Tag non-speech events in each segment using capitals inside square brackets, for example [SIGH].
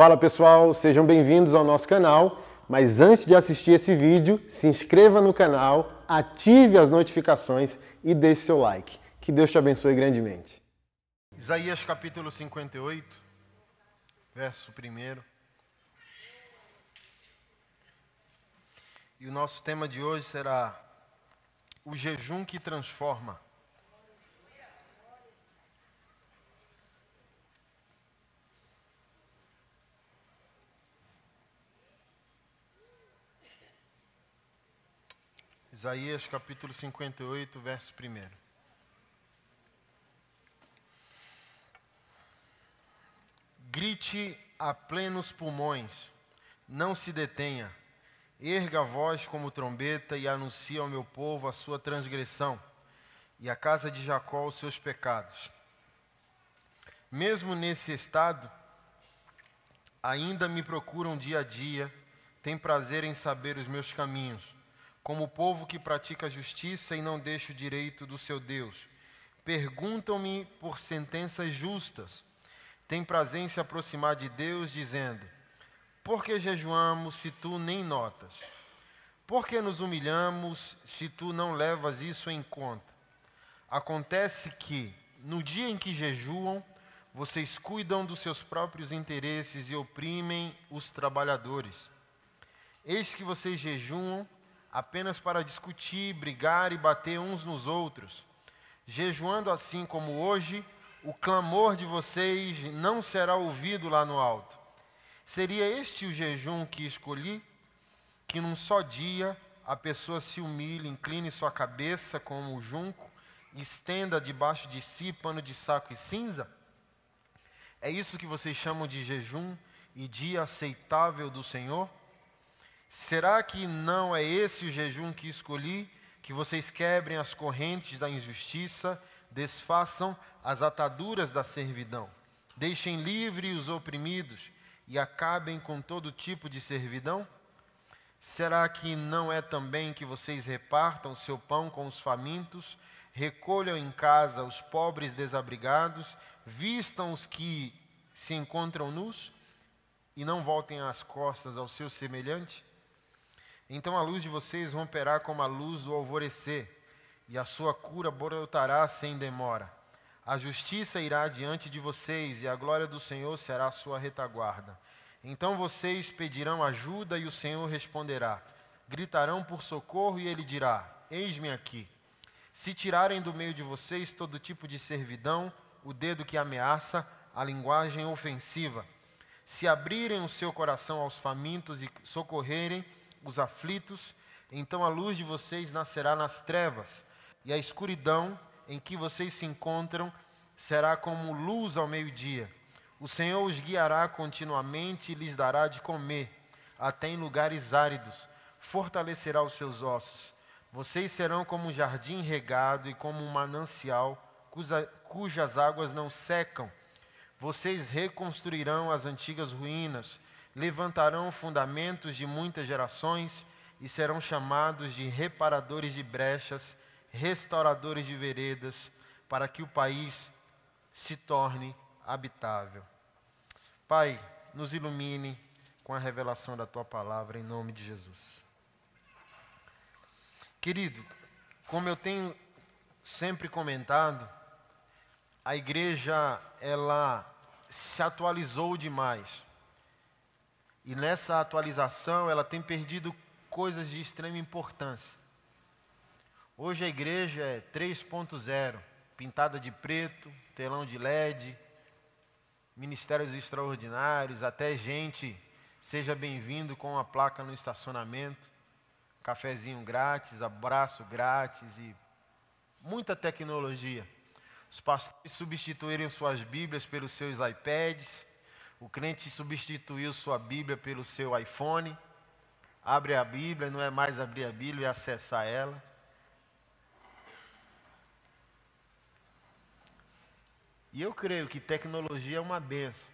Fala pessoal, sejam bem-vindos ao nosso canal. Mas antes de assistir esse vídeo, se inscreva no canal, ative as notificações e deixe seu like. Que Deus te abençoe grandemente. Isaías capítulo 58, verso 1. E o nosso tema de hoje será o jejum que transforma. Isaías capítulo 58, verso 1. Grite a plenos pulmões, não se detenha, erga a voz como trombeta e anuncie ao meu povo a sua transgressão e à casa de Jacó os seus pecados. Mesmo nesse estado, ainda me procuram dia a dia, têm prazer em saber os meus caminhos como o povo que pratica a justiça e não deixa o direito do seu Deus. Perguntam-me por sentenças justas. Tem prazer em se aproximar de Deus, dizendo: Por que jejuamos se tu nem notas? Por que nos humilhamos se tu não levas isso em conta? Acontece que, no dia em que jejuam, vocês cuidam dos seus próprios interesses e oprimem os trabalhadores. Eis que vocês jejuam apenas para discutir, brigar e bater uns nos outros. Jejuando assim como hoje, o clamor de vocês não será ouvido lá no alto. Seria este o jejum que escolhi? Que num só dia a pessoa se humilhe, incline sua cabeça como o junco, estenda debaixo de si pano de saco e cinza? É isso que vocês chamam de jejum e dia aceitável do Senhor? Será que não é esse o jejum que escolhi? Que vocês quebrem as correntes da injustiça, desfaçam as ataduras da servidão, deixem livre os oprimidos e acabem com todo tipo de servidão? Será que não é também que vocês repartam seu pão com os famintos, recolham em casa os pobres desabrigados, vistam os que se encontram nus e não voltem as costas ao seu semelhante? Então a luz de vocês romperá como a luz do alvorecer, e a sua cura brotará sem demora. A justiça irá diante de vocês, e a glória do Senhor será a sua retaguarda. Então vocês pedirão ajuda, e o Senhor responderá. Gritarão por socorro, e ele dirá: Eis-me aqui. Se tirarem do meio de vocês todo tipo de servidão, o dedo que ameaça, a linguagem ofensiva, se abrirem o seu coração aos famintos e socorrerem, os aflitos, então a luz de vocês nascerá nas trevas, e a escuridão em que vocês se encontram será como luz ao meio-dia. O Senhor os guiará continuamente e lhes dará de comer, até em lugares áridos, fortalecerá os seus ossos. Vocês serão como um jardim regado e como um manancial cuja, cujas águas não secam. Vocês reconstruirão as antigas ruínas levantarão fundamentos de muitas gerações e serão chamados de reparadores de brechas, restauradores de veredas, para que o país se torne habitável. Pai, nos ilumine com a revelação da tua palavra em nome de Jesus. Querido, como eu tenho sempre comentado, a igreja ela se atualizou demais. E nessa atualização ela tem perdido coisas de extrema importância. Hoje a igreja é 3.0, pintada de preto, telão de LED, ministérios extraordinários, até gente seja bem-vindo com uma placa no estacionamento, cafezinho grátis, abraço grátis e muita tecnologia. Os pastores substituíram suas Bíblias pelos seus iPads, o crente substituiu sua Bíblia pelo seu iPhone. Abre a Bíblia, não é mais abrir a Bíblia e acessar ela. E eu creio que tecnologia é uma benção.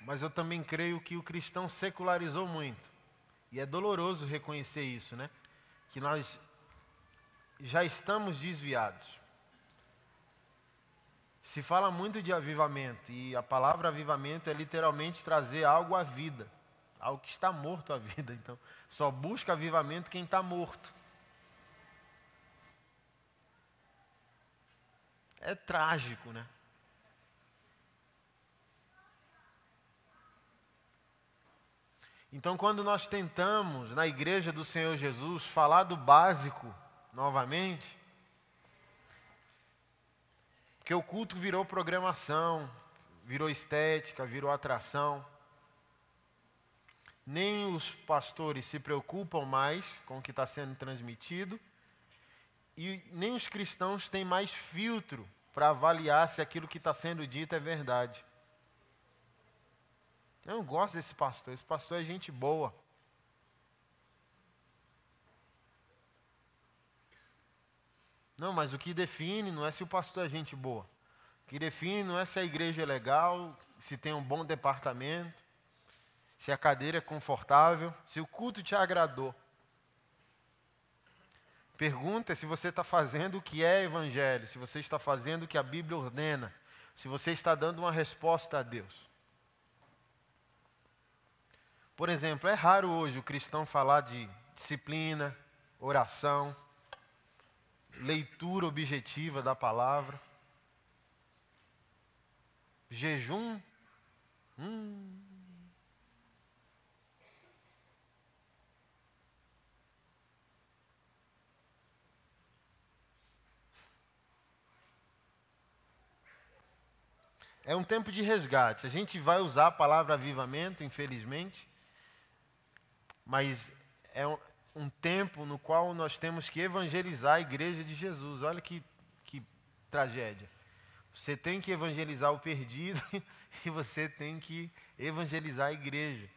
Mas eu também creio que o cristão secularizou muito. E é doloroso reconhecer isso, né? Que nós já estamos desviados. Se fala muito de avivamento, e a palavra avivamento é literalmente trazer algo à vida, algo que está morto à vida. Então, só busca avivamento quem está morto. É trágico, né? Então, quando nós tentamos, na igreja do Senhor Jesus, falar do básico novamente, porque o culto virou programação, virou estética, virou atração. Nem os pastores se preocupam mais com o que está sendo transmitido, e nem os cristãos têm mais filtro para avaliar se aquilo que está sendo dito é verdade. Eu não gosto desse pastor, esse pastor é gente boa. Não, mas o que define não é se o pastor é gente boa. O que define não é se a igreja é legal, se tem um bom departamento, se a cadeira é confortável, se o culto te agradou. Pergunta se você está fazendo o que é evangelho, se você está fazendo o que a Bíblia ordena, se você está dando uma resposta a Deus. Por exemplo, é raro hoje o cristão falar de disciplina, oração, leitura objetiva da palavra, jejum. Hum. É um tempo de resgate. A gente vai usar a palavra avivamento, infelizmente, mas é um, um tempo no qual nós temos que evangelizar a igreja de Jesus. Olha que, que tragédia. Você tem que evangelizar o perdido [LAUGHS] e você tem que evangelizar a igreja.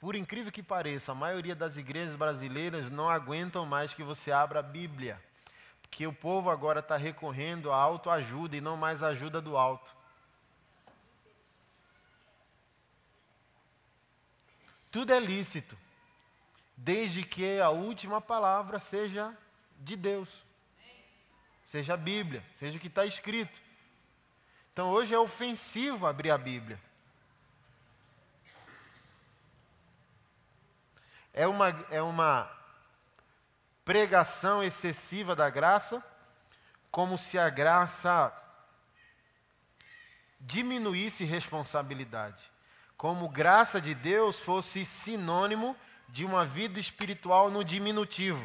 Por incrível que pareça, a maioria das igrejas brasileiras não aguentam mais que você abra a Bíblia. Porque o povo agora está recorrendo à autoajuda e não mais à ajuda do alto. Tudo é lícito desde que a última palavra seja de Deus, seja a Bíblia, seja o que está escrito. Então hoje é ofensivo abrir a Bíblia. É uma, é uma pregação excessiva da graça, como se a graça diminuísse responsabilidade. Como graça de Deus fosse sinônimo de uma vida espiritual no diminutivo.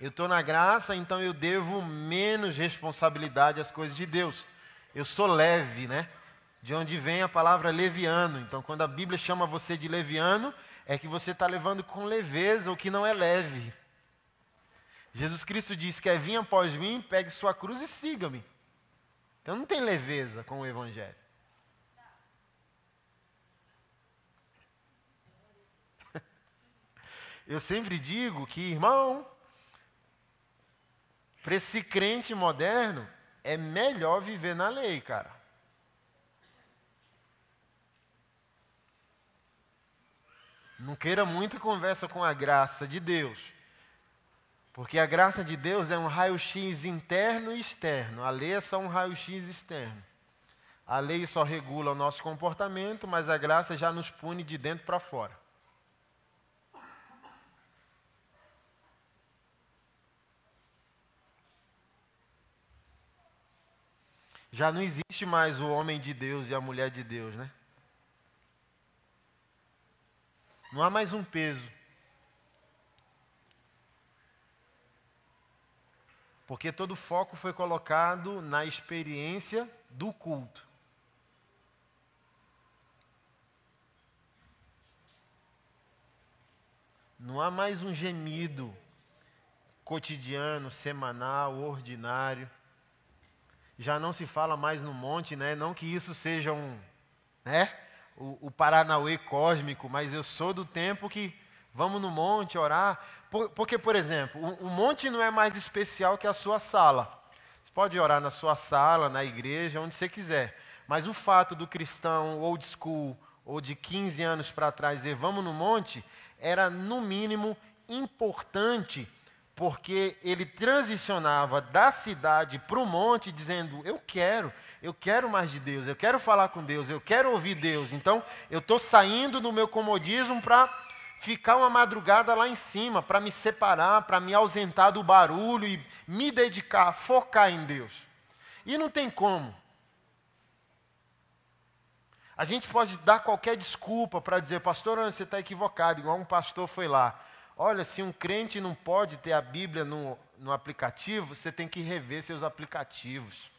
Eu estou na graça, então eu devo menos responsabilidade às coisas de Deus. Eu sou leve, né? De onde vem a palavra leviano. Então, quando a Bíblia chama você de leviano, é que você está levando com leveza o que não é leve. Jesus Cristo disse: Quer vir após mim, pegue sua cruz e siga-me. Então não tem leveza com o Evangelho. Eu sempre digo que, irmão, para esse crente moderno, é melhor viver na lei, cara. Não queira muita conversa com a graça de Deus. Porque a graça de Deus é um raio-x interno e externo. A lei é só um raio-x externo. A lei só regula o nosso comportamento, mas a graça já nos pune de dentro para fora. Já não existe mais o homem de Deus e a mulher de Deus, né? Não há mais um peso. Porque todo o foco foi colocado na experiência do culto. Não há mais um gemido cotidiano, semanal, ordinário já não se fala mais no monte, né? Não que isso seja um, né? O, o Paranauê cósmico, mas eu sou do tempo que vamos no monte orar. Por, porque, por exemplo, o, o monte não é mais especial que a sua sala. Você pode orar na sua sala, na igreja, onde você quiser. Mas o fato do cristão old school, ou de 15 anos para trás, dizer vamos no monte, era no mínimo importante porque ele transicionava da cidade para o monte, dizendo: Eu quero, eu quero mais de Deus, eu quero falar com Deus, eu quero ouvir Deus. Então, eu estou saindo do meu comodismo para ficar uma madrugada lá em cima, para me separar, para me ausentar do barulho e me dedicar, focar em Deus. E não tem como. A gente pode dar qualquer desculpa para dizer, pastor, você está equivocado, igual um pastor foi lá. Olha, se um crente não pode ter a Bíblia no, no aplicativo, você tem que rever seus aplicativos.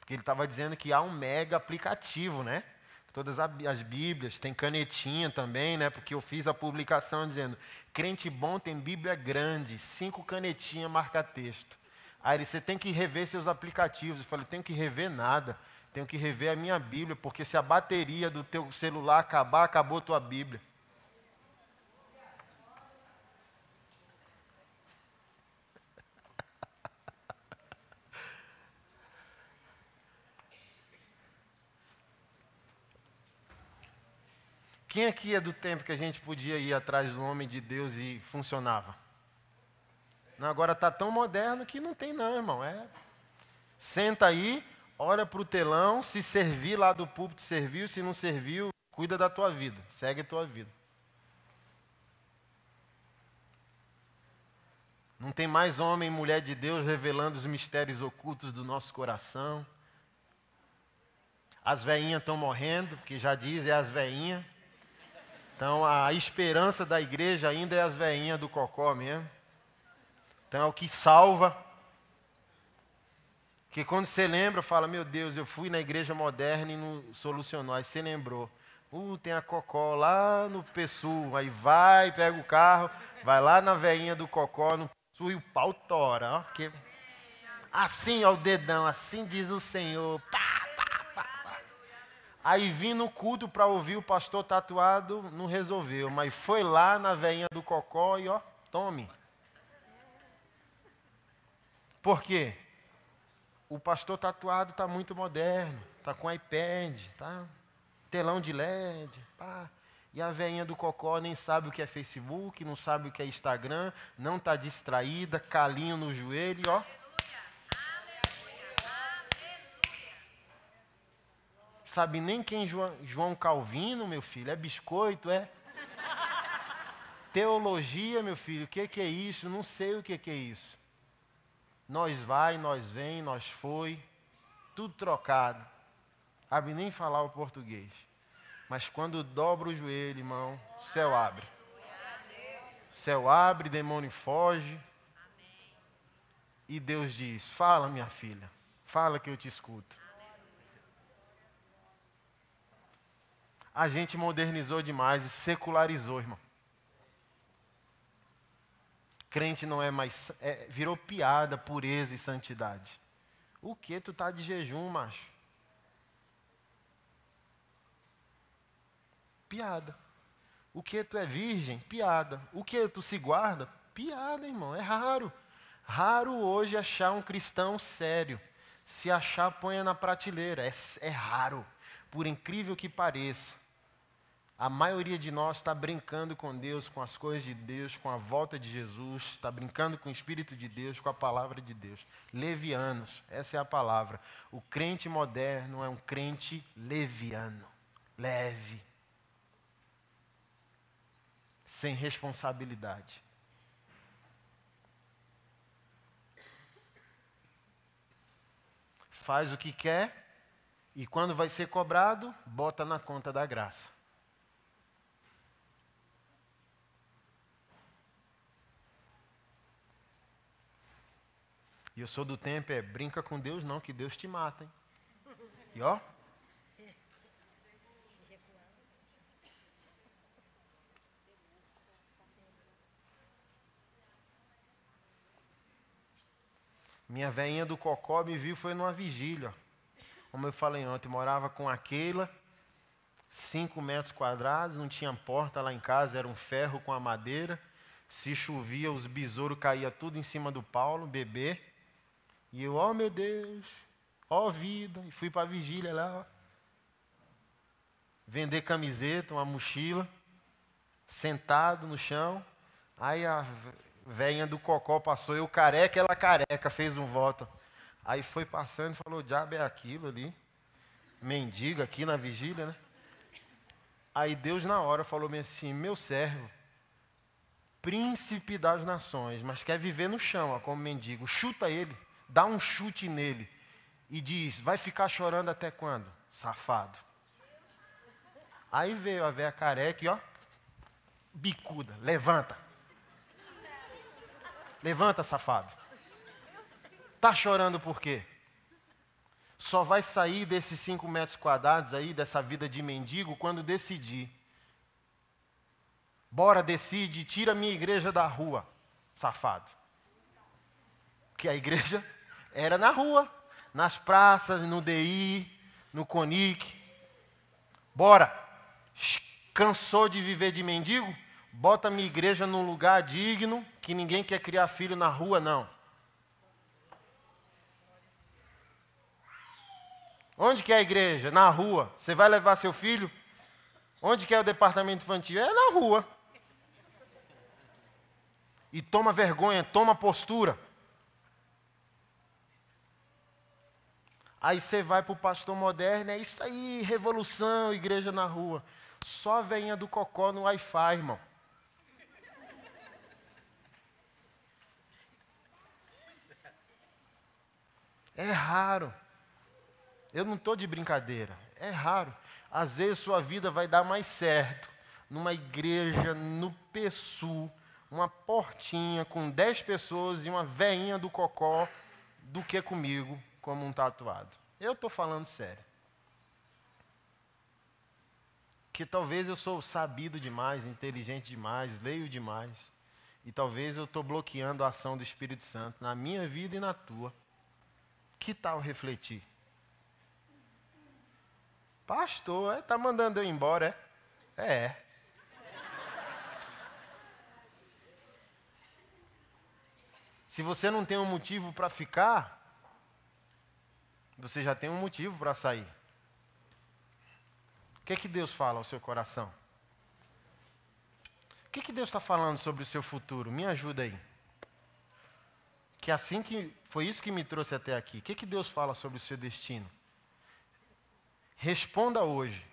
Porque ele estava dizendo que há um mega aplicativo, né? Todas as Bíblias, tem canetinha também, né? Porque eu fiz a publicação dizendo: crente bom tem Bíblia grande, cinco canetinhas marca texto. Aí você tem que rever seus aplicativos. Eu falei: tenho que rever nada. Tenho que rever a minha Bíblia, porque se a bateria do teu celular acabar, acabou tua Bíblia. Quem aqui é do tempo que a gente podia ir atrás do homem de Deus e funcionava? Não, agora está tão moderno que não tem não, irmão. É, senta aí, olha para o telão, se servir lá do púlpito, serviu, se não serviu, cuida da tua vida, segue a tua vida. Não tem mais homem e mulher de Deus revelando os mistérios ocultos do nosso coração. As veinhas estão morrendo, porque já diz, é as veinhas. Então a esperança da igreja ainda é as veinhas do cocó mesmo. Então é o que salva. Que quando você lembra, fala, meu Deus, eu fui na igreja moderna e não solucionou. Aí você lembrou. Uh, tem a cocó lá no Pessul. Aí vai, pega o carro, vai lá na veinha do cocó, no Pessul e o pau tora. Ó, que... Assim, ó, o dedão, assim diz o Senhor. Pá! Aí vim no culto para ouvir o pastor tatuado, não resolveu, mas foi lá na veinha do cocó e ó, tome. Por quê? O pastor tatuado está muito moderno, está com iPad, tá? telão de LED, pá. E a veinha do cocó nem sabe o que é Facebook, não sabe o que é Instagram, não está distraída, calinho no joelho, ó. Sabe nem quem João Calvino, meu filho, é biscoito, é? Teologia, meu filho, o que, que é isso? Não sei o que, que é isso. Nós vai, nós vem, nós foi, tudo trocado. Sabe nem falar o português. Mas quando dobra o joelho, irmão, o céu abre. O céu abre, demônio foge. E Deus diz: Fala, minha filha, fala que eu te escuto. A gente modernizou demais e secularizou, irmão. Crente não é mais. É, virou piada, pureza e santidade. O que tu tá de jejum, macho? Piada. O que tu é virgem? Piada. O que tu se guarda? Piada, irmão. É raro. Raro hoje achar um cristão sério. Se achar, ponha na prateleira. É, é raro. Por incrível que pareça. A maioria de nós está brincando com Deus, com as coisas de Deus, com a volta de Jesus, está brincando com o Espírito de Deus, com a palavra de Deus. Levianos, essa é a palavra. O crente moderno é um crente leviano, leve, sem responsabilidade. Faz o que quer e quando vai ser cobrado, bota na conta da graça. E eu sou do tempo, é brinca com Deus não, que Deus te mata, hein? E ó. Minha veinha do Cocó me viu, foi numa vigília. Como eu falei ontem, morava com aquela, cinco metros quadrados, não tinha porta lá em casa, era um ferro com a madeira. Se chovia, os besouros caíam tudo em cima do Paulo, bebê. E eu, ó oh, meu Deus, ó oh, vida, e fui para a vigília lá, vender camiseta, uma mochila, sentado no chão. Aí a Venha do cocó passou, eu careca, ela careca, fez um voto. Aí foi passando e falou: diabo é aquilo ali. Mendigo aqui na vigília, né? Aí Deus na hora falou assim: meu servo, príncipe das nações, mas quer viver no chão, ó, como mendigo, chuta ele, dá um chute nele e diz: vai ficar chorando até quando? Safado. Aí veio a velha careca e ó, bicuda, levanta. Levanta, safado. Tá chorando por quê? Só vai sair desses cinco metros quadrados aí, dessa vida de mendigo, quando decidir. Bora, decide, tira minha igreja da rua, safado. Que a igreja era na rua, nas praças, no DI, no CONIC. Bora. Cansou de viver de mendigo? Bota minha igreja num lugar digno, que ninguém quer criar filho na rua, não. Onde que é a igreja? Na rua. Você vai levar seu filho? Onde que é o departamento infantil? É na rua. E toma vergonha, toma postura. Aí você vai para o pastor moderno, é isso aí, revolução, igreja na rua. Só venha do cocó no Wi-Fi, irmão. É raro. Eu não estou de brincadeira. É raro. Às vezes sua vida vai dar mais certo numa igreja no PSU, uma portinha com dez pessoas e uma veinha do cocó, do que comigo como um tatuado. Eu estou falando sério. Que talvez eu sou sabido demais, inteligente demais, leio demais. E talvez eu estou bloqueando a ação do Espírito Santo na minha vida e na tua. Que tal refletir? Pastor, está é, mandando eu embora, é? É. Se você não tem um motivo para ficar, você já tem um motivo para sair. O que, é que Deus fala ao seu coração? O que, é que Deus está falando sobre o seu futuro? Me ajuda aí. Que assim que foi isso que me trouxe até aqui. O que, é que Deus fala sobre o seu destino? Responda hoje,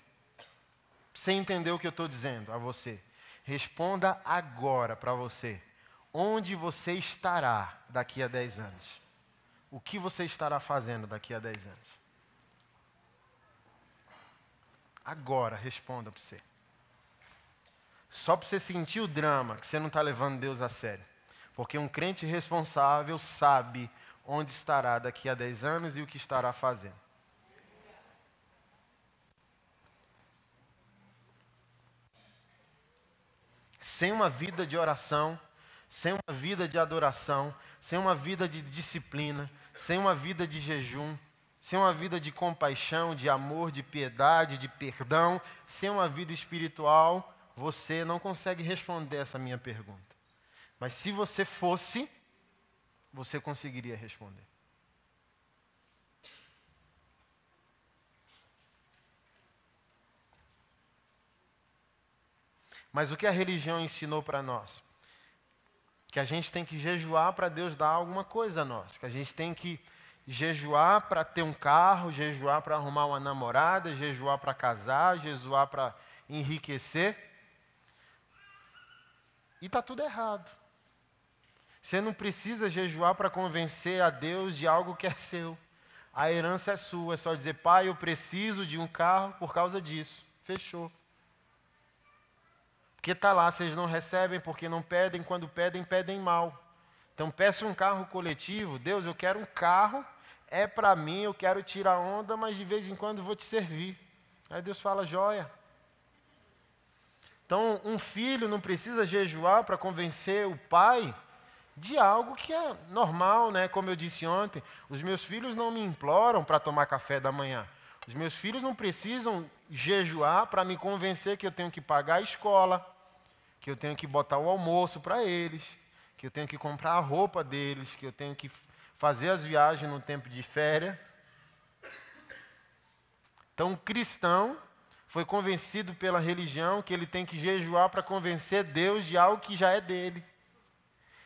sem entender o que eu estou dizendo a você. Responda agora para você. Onde você estará daqui a 10 anos? O que você estará fazendo daqui a 10 anos? Agora, responda para você. Só para você sentir o drama que você não está levando Deus a sério. Porque um crente responsável sabe onde estará daqui a 10 anos e o que estará fazendo. sem uma vida de oração, sem uma vida de adoração, sem uma vida de disciplina, sem uma vida de jejum, sem uma vida de compaixão, de amor, de piedade, de perdão, sem uma vida espiritual, você não consegue responder essa minha pergunta. Mas se você fosse, você conseguiria responder. Mas o que a religião ensinou para nós? Que a gente tem que jejuar para Deus dar alguma coisa a nós. Que a gente tem que jejuar para ter um carro, jejuar para arrumar uma namorada, jejuar para casar, jejuar para enriquecer. E está tudo errado. Você não precisa jejuar para convencer a Deus de algo que é [LAUGHS] seu. A herança é sua. É só dizer, pai, eu preciso de um carro por causa disso. Fechou. Porque está lá, vocês não recebem porque não pedem, quando pedem, pedem mal. Então peça um carro coletivo, Deus, eu quero um carro, é para mim, eu quero tirar onda, mas de vez em quando vou te servir. Aí Deus fala, joia. Então, um filho não precisa jejuar para convencer o pai de algo que é normal, né? Como eu disse ontem, os meus filhos não me imploram para tomar café da manhã. Os meus filhos não precisam jejuar para me convencer que eu tenho que pagar a escola, que eu tenho que botar o almoço para eles, que eu tenho que comprar a roupa deles, que eu tenho que fazer as viagens no tempo de férias. Então, o cristão foi convencido pela religião que ele tem que jejuar para convencer Deus de algo que já é dele.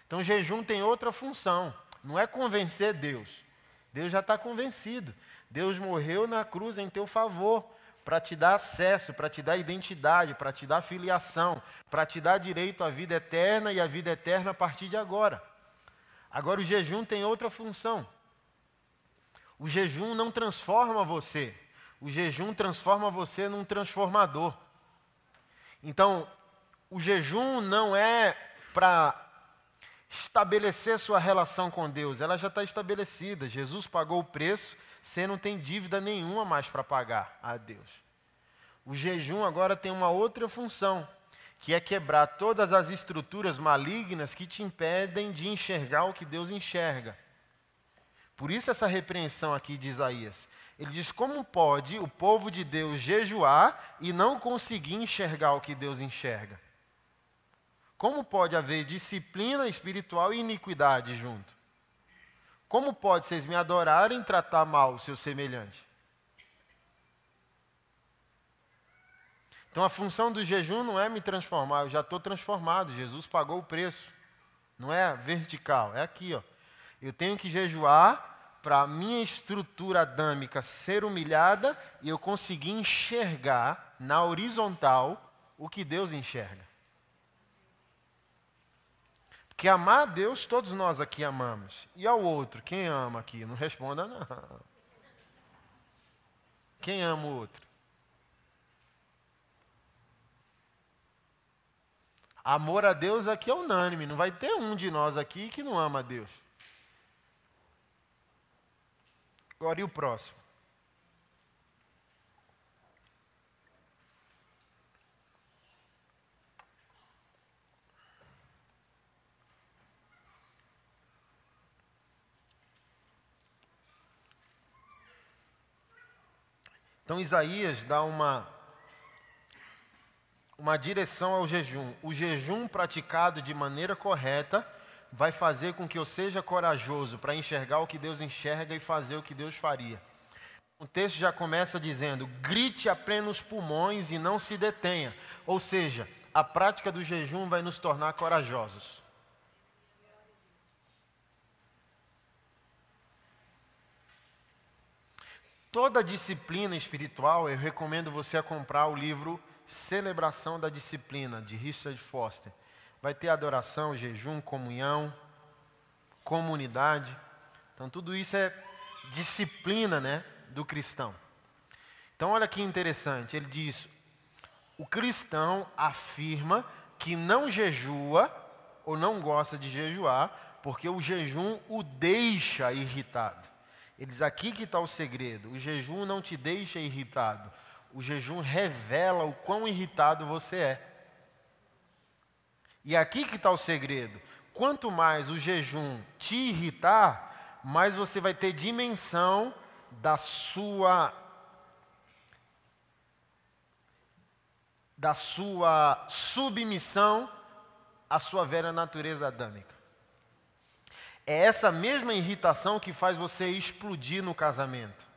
Então, jejum tem outra função, não é convencer Deus. Deus já está convencido. Deus morreu na cruz em teu favor para te dar acesso, para te dar identidade, para te dar filiação, para te dar direito à vida eterna e à vida eterna a partir de agora. Agora, o jejum tem outra função. O jejum não transforma você, o jejum transforma você num transformador. Então, o jejum não é para estabelecer sua relação com Deus, ela já está estabelecida. Jesus pagou o preço, você não tem dívida nenhuma mais para pagar a Deus. O jejum agora tem uma outra função, que é quebrar todas as estruturas malignas que te impedem de enxergar o que Deus enxerga. Por isso essa repreensão aqui de Isaías. Ele diz: como pode o povo de Deus jejuar e não conseguir enxergar o que Deus enxerga? Como pode haver disciplina espiritual e iniquidade junto? Como pode vocês me adorarem e tratar mal o seu semelhante? Então a função do jejum não é me transformar, eu já estou transformado, Jesus pagou o preço. Não é vertical, é aqui, ó. Eu tenho que jejuar para a minha estrutura adâmica ser humilhada e eu conseguir enxergar na horizontal o que Deus enxerga. Porque amar a Deus, todos nós aqui amamos. E ao outro, quem ama aqui? Não responda, não. Quem ama o outro? Amor a Deus aqui é unânime, não vai ter um de nós aqui que não ama a Deus. Agora e o próximo? Então Isaías dá uma uma direção ao jejum. O jejum praticado de maneira correta vai fazer com que eu seja corajoso para enxergar o que Deus enxerga e fazer o que Deus faria. O texto já começa dizendo: grite a plenos pulmões e não se detenha. Ou seja, a prática do jejum vai nos tornar corajosos. Toda disciplina espiritual, eu recomendo você a comprar o livro Celebração da Disciplina, de Richard Foster. Vai ter adoração, jejum, comunhão, comunidade. Então, tudo isso é disciplina né, do cristão. Então, olha que interessante. Ele diz: o cristão afirma que não jejua ou não gosta de jejuar, porque o jejum o deixa irritado. Ele diz: aqui que está o segredo. O jejum não te deixa irritado o jejum revela o quão irritado você é. E aqui que está o segredo. Quanto mais o jejum te irritar, mais você vai ter dimensão da sua da sua submissão à sua velha natureza adâmica. É essa mesma irritação que faz você explodir no casamento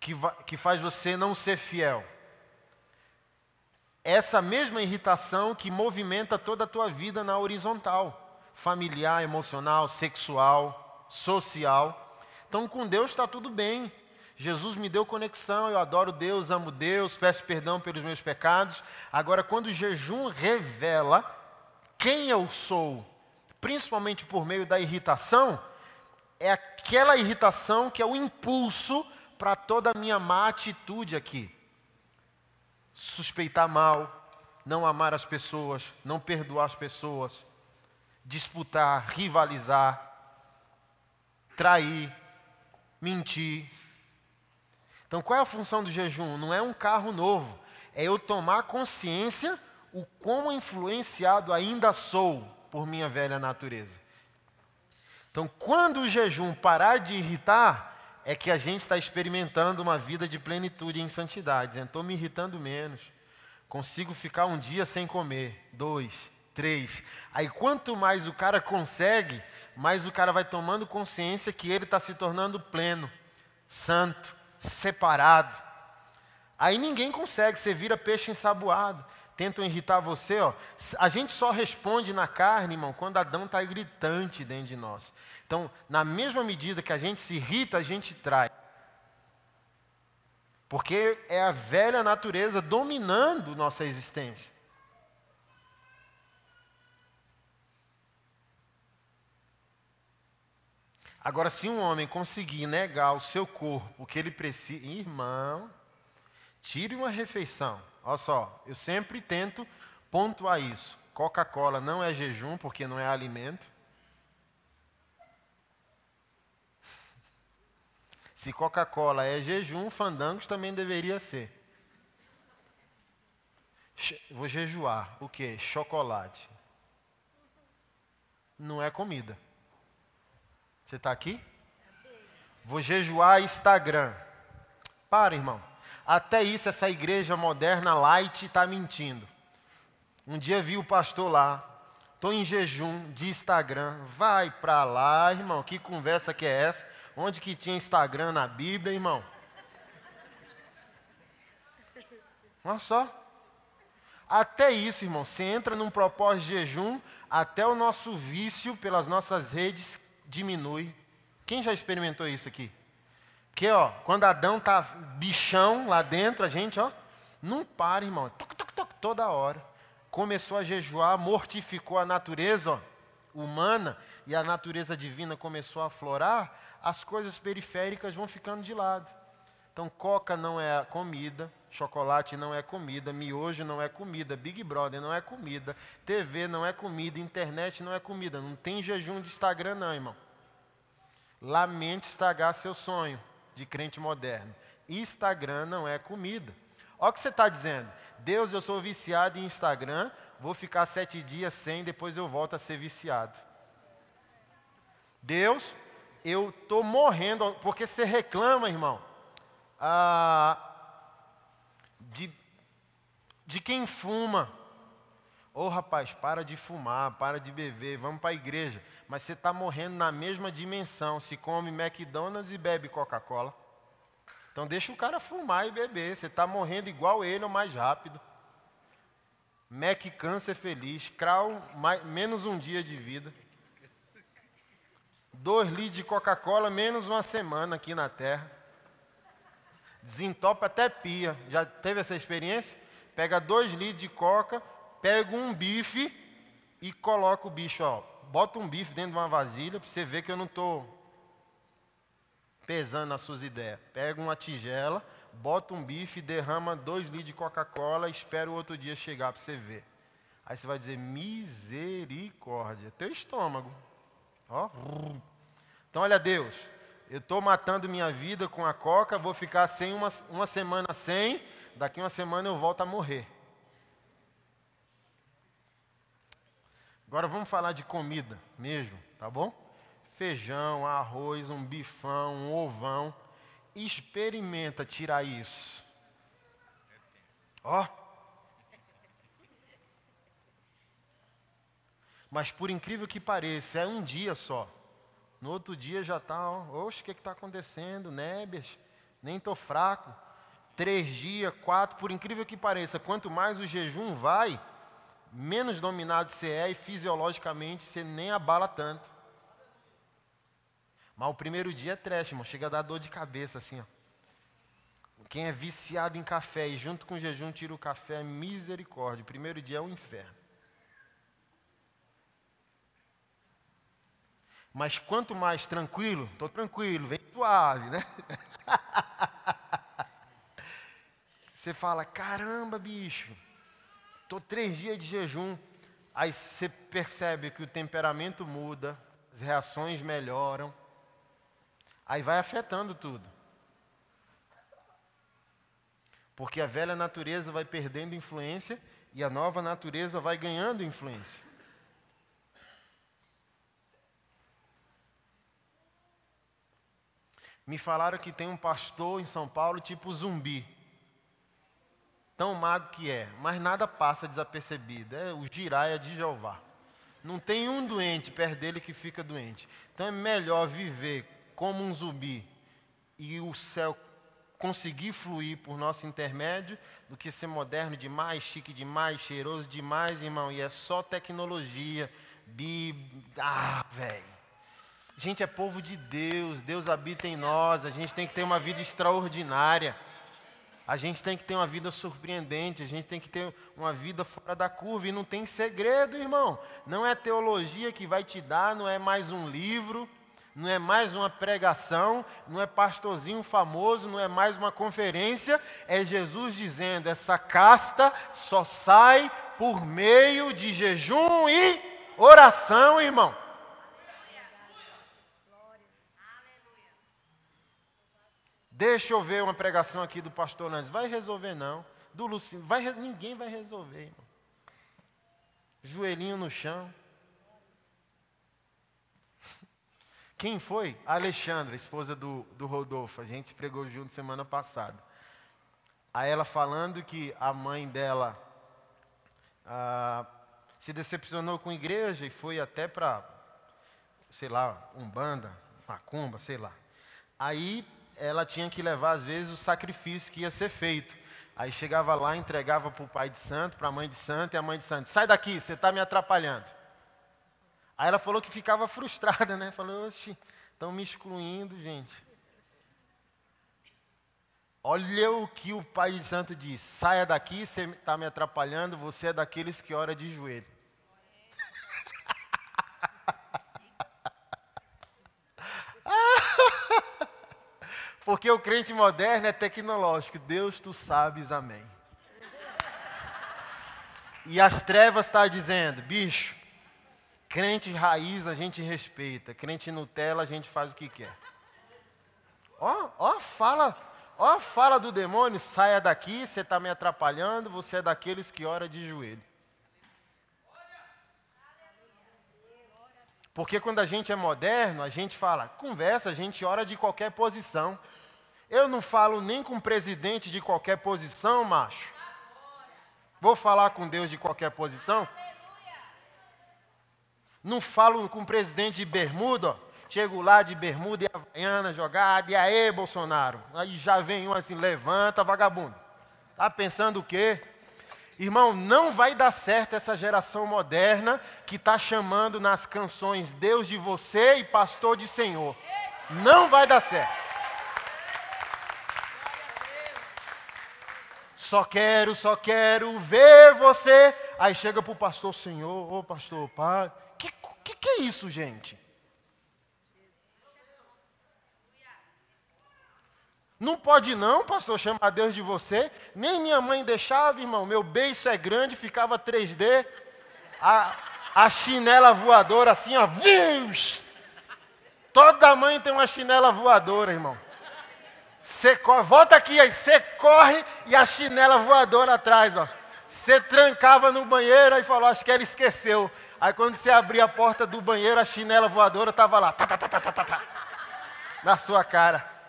que, que faz você não ser fiel. Essa mesma irritação que movimenta toda a tua vida na horizontal, familiar, emocional, sexual, social. Então, com Deus está tudo bem. Jesus me deu conexão, eu adoro Deus, amo Deus, peço perdão pelos meus pecados. Agora, quando o jejum revela quem eu sou, principalmente por meio da irritação, é aquela irritação que é o impulso para toda a minha má atitude aqui. Suspeitar mal, não amar as pessoas, não perdoar as pessoas, disputar, rivalizar, trair, mentir. Então, qual é a função do jejum? Não é um carro novo, é eu tomar consciência o quão influenciado ainda sou por minha velha natureza. Então, quando o jejum parar de irritar, é que a gente está experimentando uma vida de plenitude em santidade. Estou me irritando menos. Consigo ficar um dia sem comer, dois, três. Aí quanto mais o cara consegue, mais o cara vai tomando consciência que ele está se tornando pleno, santo, separado. Aí ninguém consegue, você vira peixe ensaboado. Tentam irritar você, ó, a gente só responde na carne, irmão, quando Adão está gritante dentro de nós. Então, na mesma medida que a gente se irrita, a gente trai. Porque é a velha natureza dominando nossa existência. Agora, se um homem conseguir negar o seu corpo, o que ele precisa, irmão, tire uma refeição. Olha só, eu sempre tento pontuar isso. Coca-Cola não é jejum, porque não é alimento. Se Coca-Cola é jejum, fandangos também deveria ser. Vou jejuar. O que? Chocolate. Não é comida. Você está aqui? Vou jejuar Instagram. Para, irmão. Até isso, essa igreja moderna light está mentindo. Um dia vi o pastor lá. Estou em jejum de Instagram. Vai para lá, irmão. Que conversa que é essa? Onde que tinha Instagram na Bíblia, irmão? Olha só. Até isso, irmão. Você entra num propósito de jejum, até o nosso vício pelas nossas redes diminui. Quem já experimentou isso aqui? Porque, ó, quando Adão tá bichão lá dentro, a gente, ó, não para, irmão. Toc, toc, toc, toda hora. Começou a jejuar, mortificou a natureza, ó, humana e a natureza divina começou a aflorar, as coisas periféricas vão ficando de lado. Então, coca não é comida, chocolate não é comida, miojo não é comida, Big Brother não é comida, TV não é comida, internet não é comida. Não tem jejum de Instagram, não, irmão. Lamente estragar seu sonho de crente moderno. Instagram não é comida. Olha o que você está dizendo. Deus, eu sou viciado em Instagram, vou ficar sete dias sem, depois eu volto a ser viciado. Deus, eu estou morrendo, porque você reclama, irmão, ah, de, de quem fuma. Ô oh, rapaz, para de fumar, para de beber, vamos para a igreja. Mas você está morrendo na mesma dimensão. Se come McDonald's e bebe Coca-Cola. Então deixa o cara fumar e beber. Você está morrendo igual ele ou mais rápido. Mac câncer feliz, mais, menos um dia de vida. Dois litros de Coca-Cola, menos uma semana aqui na Terra. Desentopa até pia. Já teve essa experiência? Pega dois litros de Coca, pega um bife e coloca o bicho, ó. Bota um bife dentro de uma vasilha para você ver que eu não estou pesando nas suas ideias. Pega uma tigela, bota um bife, derrama dois litros de Coca-Cola, espera o outro dia chegar para você ver. Aí você vai dizer, misericórdia. Teu estômago. Ó. Então, olha Deus, eu estou matando minha vida com a coca, vou ficar sem uma, uma semana sem, daqui uma semana eu volto a morrer. Agora vamos falar de comida mesmo, tá bom? Feijão, arroz, um bifão, um ovão. Experimenta tirar isso. Ó. Mas por incrível que pareça, é um dia só. No outro dia já está, oxe, o que está acontecendo? Nébias, nem estou fraco. Três dias, quatro, por incrível que pareça, quanto mais o jejum vai, menos dominado você é e fisiologicamente você nem abala tanto. Mas o primeiro dia é trash, irmão. Chega a dar dor de cabeça assim, ó. Quem é viciado em café e junto com o jejum tira o café, é misericórdia. O primeiro dia é o inferno. Mas quanto mais tranquilo, estou tranquilo, vem suave, né? [LAUGHS] você fala, caramba, bicho, estou três dias de jejum. Aí você percebe que o temperamento muda, as reações melhoram. Aí vai afetando tudo. Porque a velha natureza vai perdendo influência e a nova natureza vai ganhando influência. Me falaram que tem um pastor em São Paulo tipo zumbi. Tão mago que é, mas nada passa desapercebido. É o giraia de Jeová. Não tem um doente perto dele que fica doente. Então é melhor viver como um zumbi e o céu conseguir fluir por nosso intermédio do que ser moderno demais, chique demais, cheiroso demais, irmão. E é só tecnologia, Bíblia. Ah, velho. Gente é povo de Deus, Deus habita em nós, a gente tem que ter uma vida extraordinária. A gente tem que ter uma vida surpreendente, a gente tem que ter uma vida fora da curva e não tem segredo, irmão. Não é teologia que vai te dar, não é mais um livro, não é mais uma pregação, não é pastorzinho famoso, não é mais uma conferência, é Jesus dizendo: essa casta só sai por meio de jejum e oração, irmão. Deixa eu ver uma pregação aqui do pastor Nandes. Vai resolver não. Do Lucinho, vai, ninguém vai resolver, irmão. Joelhinho no chão. [LAUGHS] Quem foi? A Alexandra, esposa do, do Rodolfo. A gente pregou junto semana passada. Aí ela falando que a mãe dela ah, se decepcionou com a igreja e foi até para, sei lá, Umbanda, Macumba, sei lá. Aí ela tinha que levar, às vezes, o sacrifício que ia ser feito. Aí chegava lá, entregava para o pai de santo, para a mãe de santo, e a mãe de santo, sai daqui, você está me atrapalhando. Aí ela falou que ficava [LAUGHS] frustrada, né? Falou, oxe, estão me excluindo, gente. Olha o que o pai de santo diz: saia daqui, você está me atrapalhando, você é daqueles que ora de joelho. [LAUGHS] Porque o crente moderno é tecnológico. Deus, tu sabes, amém. E as trevas está dizendo, bicho, crente raiz a gente respeita, crente Nutella a gente faz o que quer. Ó, ó, fala, ó, fala do demônio, saia daqui, você está me atrapalhando, você é daqueles que ora de joelho. Porque quando a gente é moderno, a gente fala, conversa, a gente ora de qualquer posição. Eu não falo nem com presidente de qualquer posição, macho. Vou falar com Deus de qualquer posição? Não falo com presidente de bermuda, chego lá de bermuda e havaiana jogada, e aí, Bolsonaro? Aí já vem um assim, levanta, vagabundo. Tá pensando o quê? Irmão, não vai dar certo essa geração moderna que está chamando nas canções Deus de você e pastor de Senhor. Não vai dar certo. Só quero, só quero ver você. Aí chega para o pastor, Senhor, ô oh, pastor, pai. Que, que que é isso, gente? Não pode não, pastor, chamar Deus de você. Nem minha mãe deixava, irmão. Meu beijo é grande, ficava 3D. A, a chinela voadora assim, ó. Toda mãe tem uma chinela voadora, irmão. Você corre, volta aqui, aí você corre e a chinela voadora atrás, ó. Você trancava no banheiro e falou, acho que ela esqueceu. Aí quando você abria a porta do banheiro, a chinela voadora estava lá, tá, tá, tá, tá, tá, tá, na sua cara.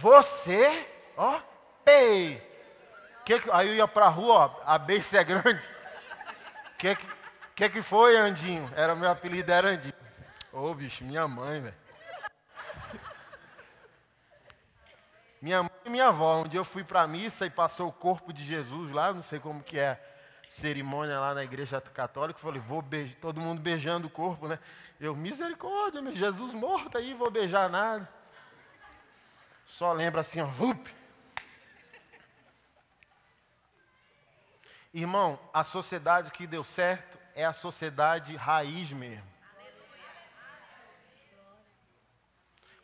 Você, ó, pei. Que que, aí eu ia pra rua, ó, a beice é grande. O que, que que foi, Andinho? Era meu apelido, era Andinho. Ô, oh, bicho, minha mãe, velho. Minha mãe e minha avó, um dia eu fui para a missa e passou o corpo de Jesus lá, não sei como que é cerimônia lá na igreja católica, falei, vou beijar, todo mundo beijando o corpo, né? Eu, misericórdia, meu Jesus morto aí, vou beijar nada. Só lembra assim, ó, up. Irmão, a sociedade que deu certo é a sociedade raiz mesmo.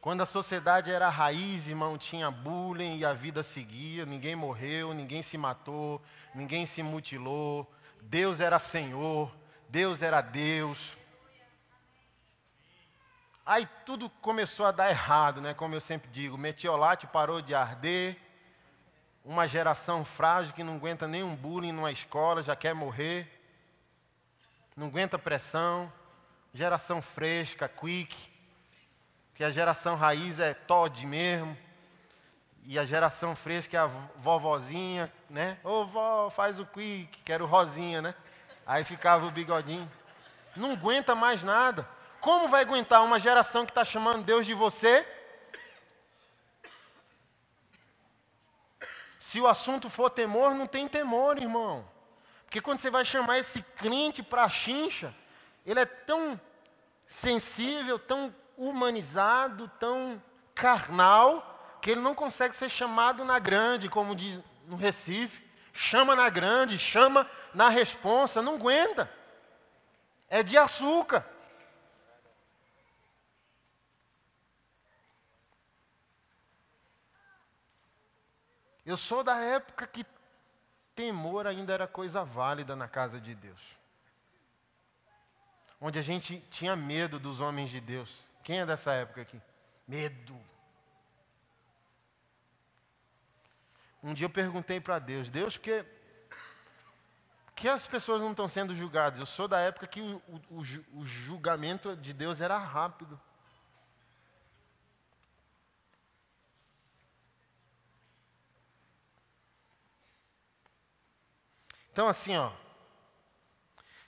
Quando a sociedade era raiz, irmão, tinha bullying e a vida seguia, ninguém morreu, ninguém se matou, ninguém se mutilou, Deus era Senhor, Deus era Deus. Aí tudo começou a dar errado, né? Como eu sempre digo, o metiolate parou de arder, uma geração frágil que não aguenta nenhum bullying numa escola, já quer morrer, não aguenta pressão, geração fresca, quick que a geração raiz é Todd mesmo, e a geração fresca é a vovozinha, né? Ô vó, faz o quick, quero rosinha, né? Aí ficava o bigodinho. Não aguenta mais nada. Como vai aguentar uma geração que está chamando Deus de você? Se o assunto for temor, não tem temor, irmão. Porque quando você vai chamar esse crente para a chincha, ele é tão sensível, tão humanizado, tão carnal, que ele não consegue ser chamado na grande, como diz no Recife. Chama na grande, chama na responsa, não aguenta. É de açúcar. Eu sou da época que temor ainda era coisa válida na casa de Deus. Onde a gente tinha medo dos homens de Deus. Quem é dessa época aqui? Medo. Um dia eu perguntei para Deus, Deus, por que, que as pessoas não estão sendo julgadas? Eu sou da época que o, o, o julgamento de Deus era rápido. Então, assim, ó,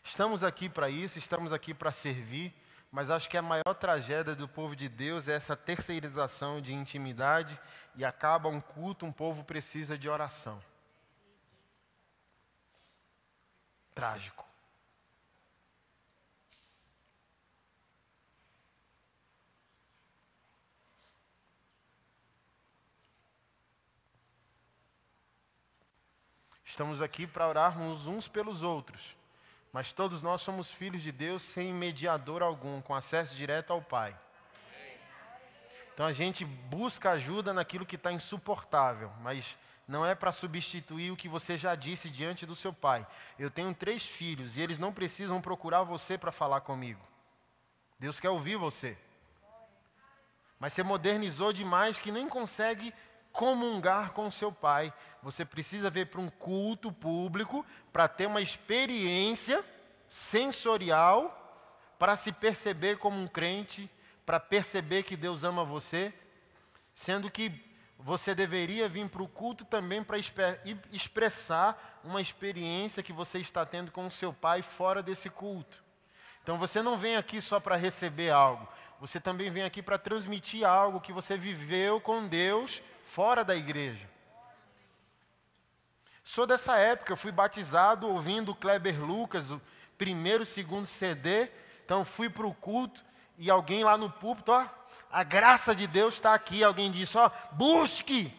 estamos aqui para isso, estamos aqui para servir, mas acho que a maior tragédia do povo de Deus é essa terceirização de intimidade e acaba um culto, um povo precisa de oração. Trágico. Estamos aqui para orarmos uns pelos outros. Mas todos nós somos filhos de Deus sem mediador algum, com acesso direto ao Pai. Então a gente busca ajuda naquilo que está insuportável, mas não é para substituir o que você já disse diante do seu pai. Eu tenho três filhos e eles não precisam procurar você para falar comigo. Deus quer ouvir você. Mas você modernizou demais que nem consegue comungar com seu pai. Você precisa vir para um culto público para ter uma experiência sensorial para se perceber como um crente, para perceber que Deus ama você, sendo que você deveria vir para o culto também para expressar uma experiência que você está tendo com o seu pai fora desse culto. Então você não vem aqui só para receber algo, você também vem aqui para transmitir algo que você viveu com Deus fora da igreja. Sou dessa época, fui batizado ouvindo Kleber Lucas, o primeiro segundo CD. Então fui para o culto e alguém lá no púlpito, ó, a graça de Deus está aqui. Alguém disse, ó, busque,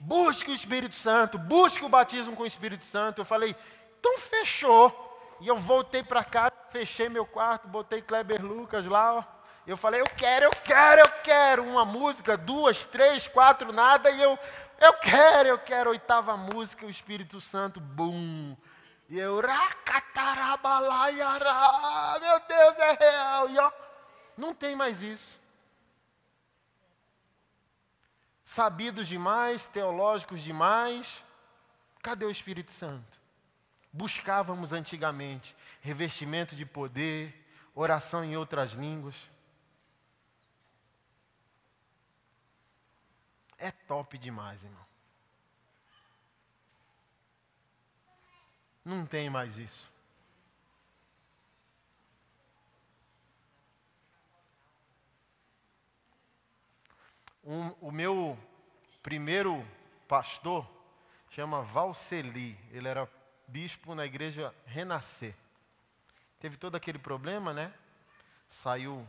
busque o Espírito Santo, busque o batismo com o Espírito Santo. Eu falei, então fechou. E eu voltei para casa, fechei meu quarto, botei Kleber Lucas lá, ó, eu falei, eu quero, eu quero, eu quero. Uma música, duas, três, quatro, nada. E eu, eu quero, eu quero. Oitava música, o Espírito Santo, bum. E eu, racatarabalaiará. Meu Deus, é real. E ó, não tem mais isso. Sabidos demais, teológicos demais. Cadê o Espírito Santo? Buscávamos antigamente revestimento de poder, oração em outras línguas. É top demais, irmão. Não tem mais isso. Um, o meu primeiro pastor chama Valceli. Ele era bispo na igreja Renascer. Teve todo aquele problema, né? Saiu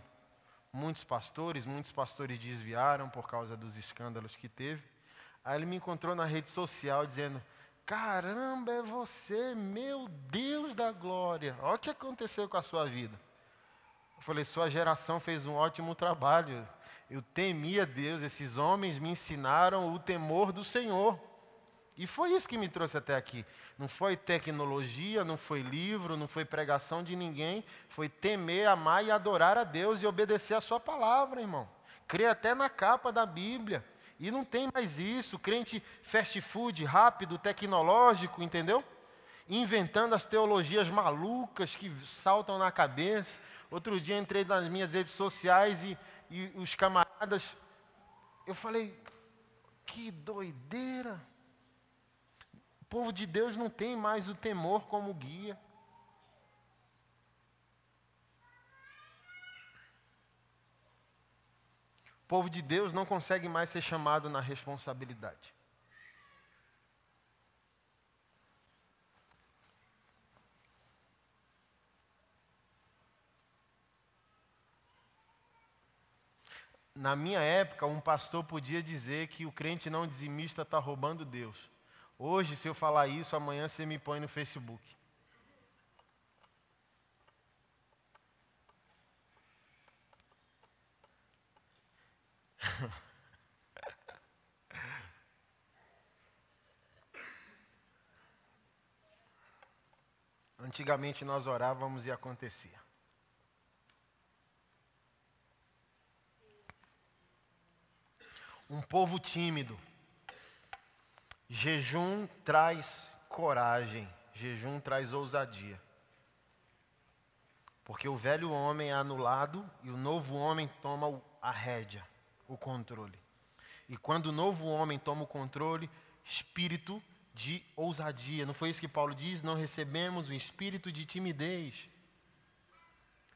muitos pastores, muitos pastores desviaram por causa dos escândalos que teve. Aí ele me encontrou na rede social dizendo: Caramba, é você, meu Deus da glória. Olha o que aconteceu com a sua vida. Eu falei: Sua geração fez um ótimo trabalho. Eu temia Deus, esses homens me ensinaram o temor do Senhor. E foi isso que me trouxe até aqui. Não foi tecnologia, não foi livro, não foi pregação de ninguém. Foi temer, amar e adorar a Deus e obedecer a Sua palavra, irmão. Crer até na capa da Bíblia. E não tem mais isso. Crente fast food, rápido, tecnológico, entendeu? Inventando as teologias malucas que saltam na cabeça. Outro dia entrei nas minhas redes sociais e, e os camaradas. Eu falei, que doideira povo de Deus não tem mais o temor como guia. O povo de Deus não consegue mais ser chamado na responsabilidade. Na minha época, um pastor podia dizer que o crente não dizimista está roubando Deus. Hoje, se eu falar isso, amanhã você me põe no Facebook. [LAUGHS] Antigamente nós orávamos e acontecia. Um povo tímido. Jejum traz coragem, jejum traz ousadia. Porque o velho homem é anulado e o novo homem toma a rédea, o controle. E quando o novo homem toma o controle, espírito de ousadia. Não foi isso que Paulo diz? Não recebemos o espírito de timidez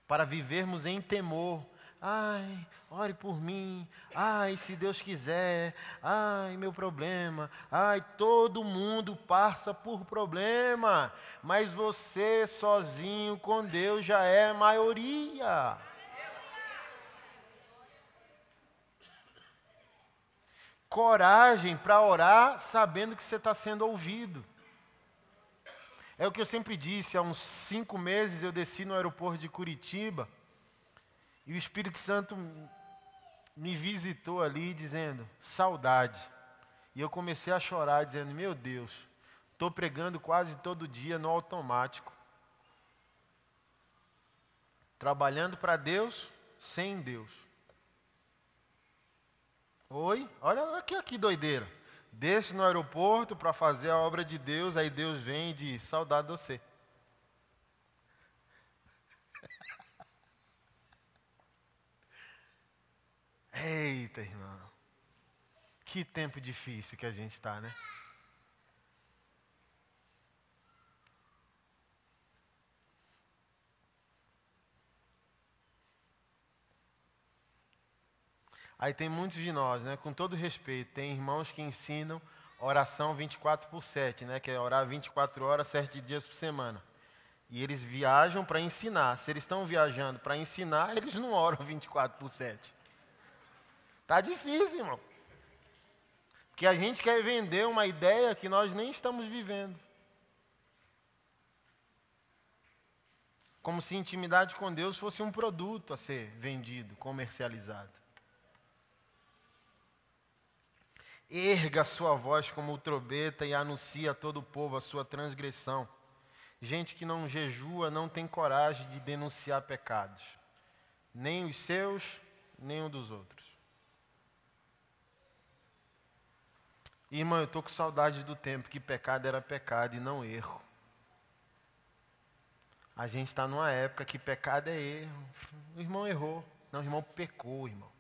para vivermos em temor. Ai, ore por mim. Ai, se Deus quiser. Ai, meu problema. Ai, todo mundo passa por problema, mas você sozinho com Deus já é maioria. coragem para orar sabendo que você está sendo ouvido. É o que eu sempre disse, há uns cinco meses eu desci no aeroporto de Curitiba e o Espírito Santo me visitou ali dizendo, saudade. E eu comecei a chorar, dizendo, meu Deus, estou pregando quase todo dia no automático. Trabalhando para Deus, sem Deus. Oi? Olha aqui, aqui doideira. Deixa no aeroporto para fazer a obra de Deus, aí Deus vem e diz: saudade de você. Eita, irmão. Que tempo difícil que a gente está, né? Aí tem muitos de nós, né? Com todo respeito, tem irmãos que ensinam oração 24 por 7, né? Que é orar 24 horas, 7 dias por semana. E eles viajam para ensinar. Se eles estão viajando para ensinar, eles não oram 24 por 7. Tá difícil, irmão. Porque a gente quer vender uma ideia que nós nem estamos vivendo. Como se intimidade com Deus fosse um produto a ser vendido, comercializado. Erga a sua voz como trombeta e anuncia a todo o povo a sua transgressão. Gente que não jejua não tem coragem de denunciar pecados, nem os seus, nem o dos outros. Irmão, eu estou com saudade do tempo que pecado era pecado e não erro. A gente está numa época que pecado é erro. O irmão errou. Não, o irmão pecou, irmão.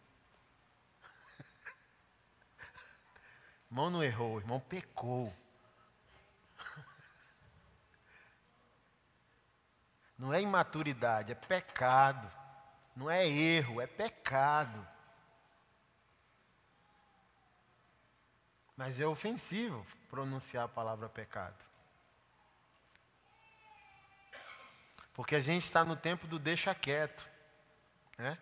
[LAUGHS] irmão não errou, o irmão pecou. [LAUGHS] Não é imaturidade, é pecado. Não é erro, é pecado. Mas é ofensivo pronunciar a palavra pecado. Porque a gente está no tempo do deixa quieto. Né?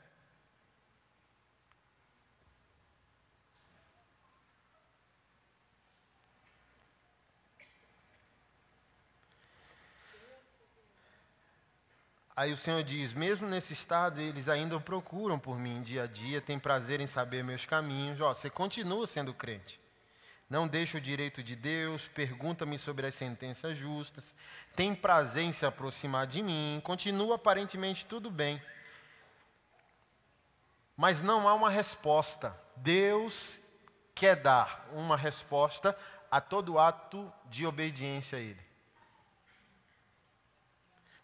Aí o Senhor diz: mesmo nesse estado, eles ainda procuram por mim dia a dia, têm prazer em saber meus caminhos. Ó, você continua sendo crente. Não deixa o direito de Deus, pergunta-me sobre as sentenças justas, tem prazer em se aproximar de mim, continua aparentemente tudo bem. Mas não há uma resposta. Deus quer dar uma resposta a todo ato de obediência a Ele.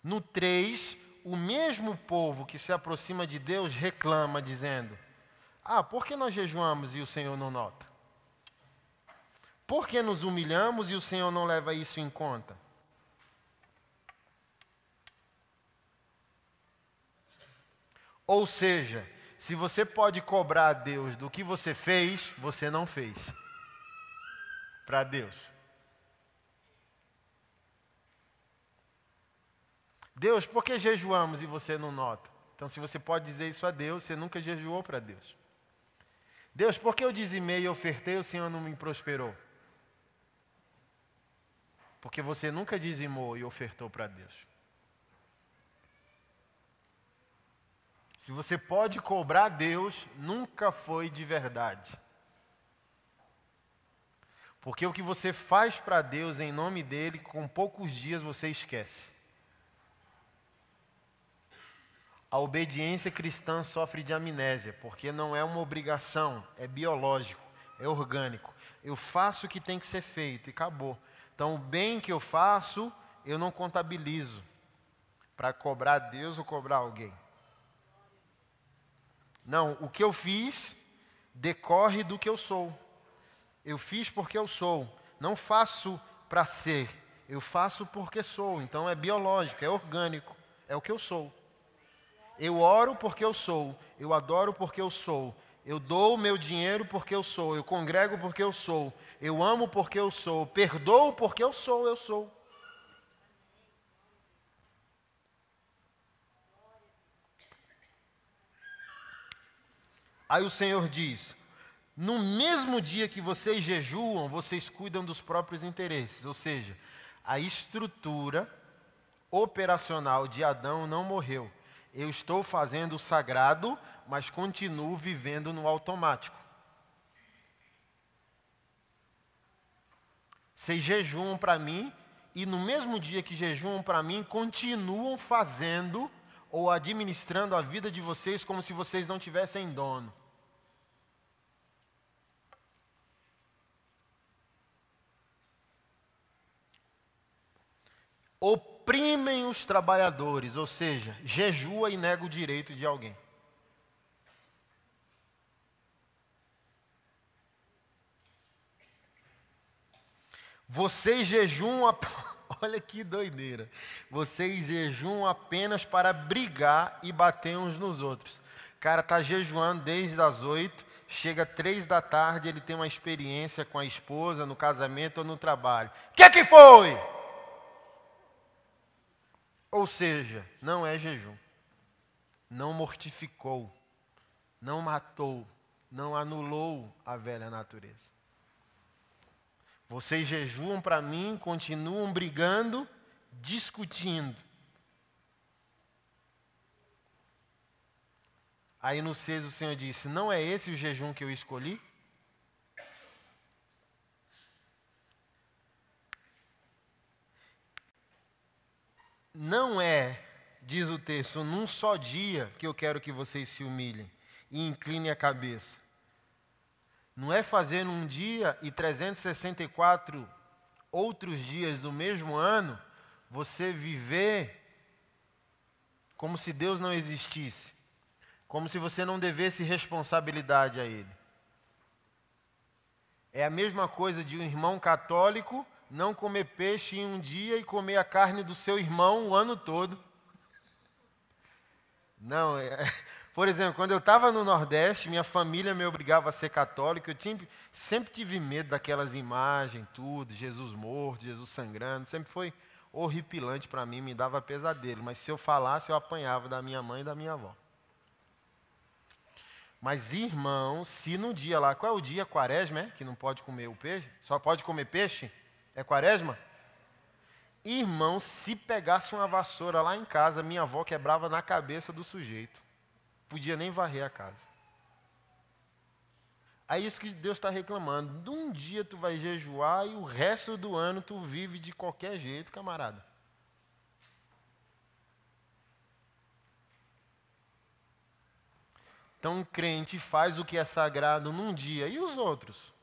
No 3, o mesmo povo que se aproxima de Deus reclama, dizendo: Ah, por que nós jejuamos e o Senhor não nota? Por que nos humilhamos e o Senhor não leva isso em conta? Ou seja, se você pode cobrar a Deus do que você fez, você não fez. Para Deus. Deus, por que jejuamos e você não nota? Então, se você pode dizer isso a Deus, você nunca jejuou para Deus. Deus, por que eu dizimei e ofertei e o Senhor não me prosperou? Porque você nunca dizimou e ofertou para Deus. Se você pode cobrar Deus, nunca foi de verdade. Porque o que você faz para Deus em nome dele, com poucos dias você esquece. A obediência cristã sofre de amnésia, porque não é uma obrigação, é biológico, é orgânico. Eu faço o que tem que ser feito e acabou. Então, o bem que eu faço, eu não contabilizo para cobrar Deus ou cobrar alguém. Não, o que eu fiz decorre do que eu sou. Eu fiz porque eu sou. Não faço para ser. Eu faço porque sou. Então é biológico, é orgânico. É o que eu sou. Eu oro porque eu sou. Eu adoro porque eu sou. Eu dou o meu dinheiro porque eu sou. Eu congrego porque eu sou. Eu amo porque eu sou. Perdoo porque eu sou. Eu sou. Aí o Senhor diz: no mesmo dia que vocês jejuam, vocês cuidam dos próprios interesses. Ou seja, a estrutura operacional de Adão não morreu. Eu estou fazendo o sagrado, mas continuo vivendo no automático. Vocês jejuam para mim e no mesmo dia que jejuam para mim, continuam fazendo ou administrando a vida de vocês como se vocês não tivessem dono. Oprimem os trabalhadores, ou seja, jejua e nega o direito de alguém. Vocês jejuam, [LAUGHS] olha que doideira. Vocês jejuam apenas para brigar e bater uns nos outros. O cara está jejuando desde as oito, chega três da tarde, ele tem uma experiência com a esposa, no casamento ou no trabalho. Que, que foi? Ou seja, não é jejum. Não mortificou, não matou, não anulou a velha natureza. Vocês jejuam para mim, continuam brigando, discutindo. Aí no 6 o Senhor disse: Não é esse o jejum que eu escolhi? Não é, diz o texto, num só dia que eu quero que vocês se humilhem e inclinem a cabeça. Não é fazer num dia e 364 outros dias do mesmo ano você viver como se Deus não existisse, como se você não devesse responsabilidade a Ele. É a mesma coisa de um irmão católico não comer peixe em um dia e comer a carne do seu irmão o ano todo. Não, é, [LAUGHS] por exemplo, quando eu estava no Nordeste, minha família me obrigava a ser católico, eu tinha, sempre tive medo daquelas imagens, tudo, Jesus morto, Jesus sangrando, sempre foi horripilante para mim, me dava pesadelo, mas se eu falasse, eu apanhava da minha mãe e da minha avó. Mas, irmão, se no dia lá, qual é o dia? Quaresma, é? Que não pode comer o peixe? Só pode comer peixe? É quaresma? Irmão, se pegasse uma vassoura lá em casa, minha avó quebrava na cabeça do sujeito. Podia nem varrer a casa. Aí isso que Deus está reclamando. De um dia tu vai jejuar e o resto do ano tu vive de qualquer jeito, camarada. Então um crente faz o que é sagrado num dia e os outros?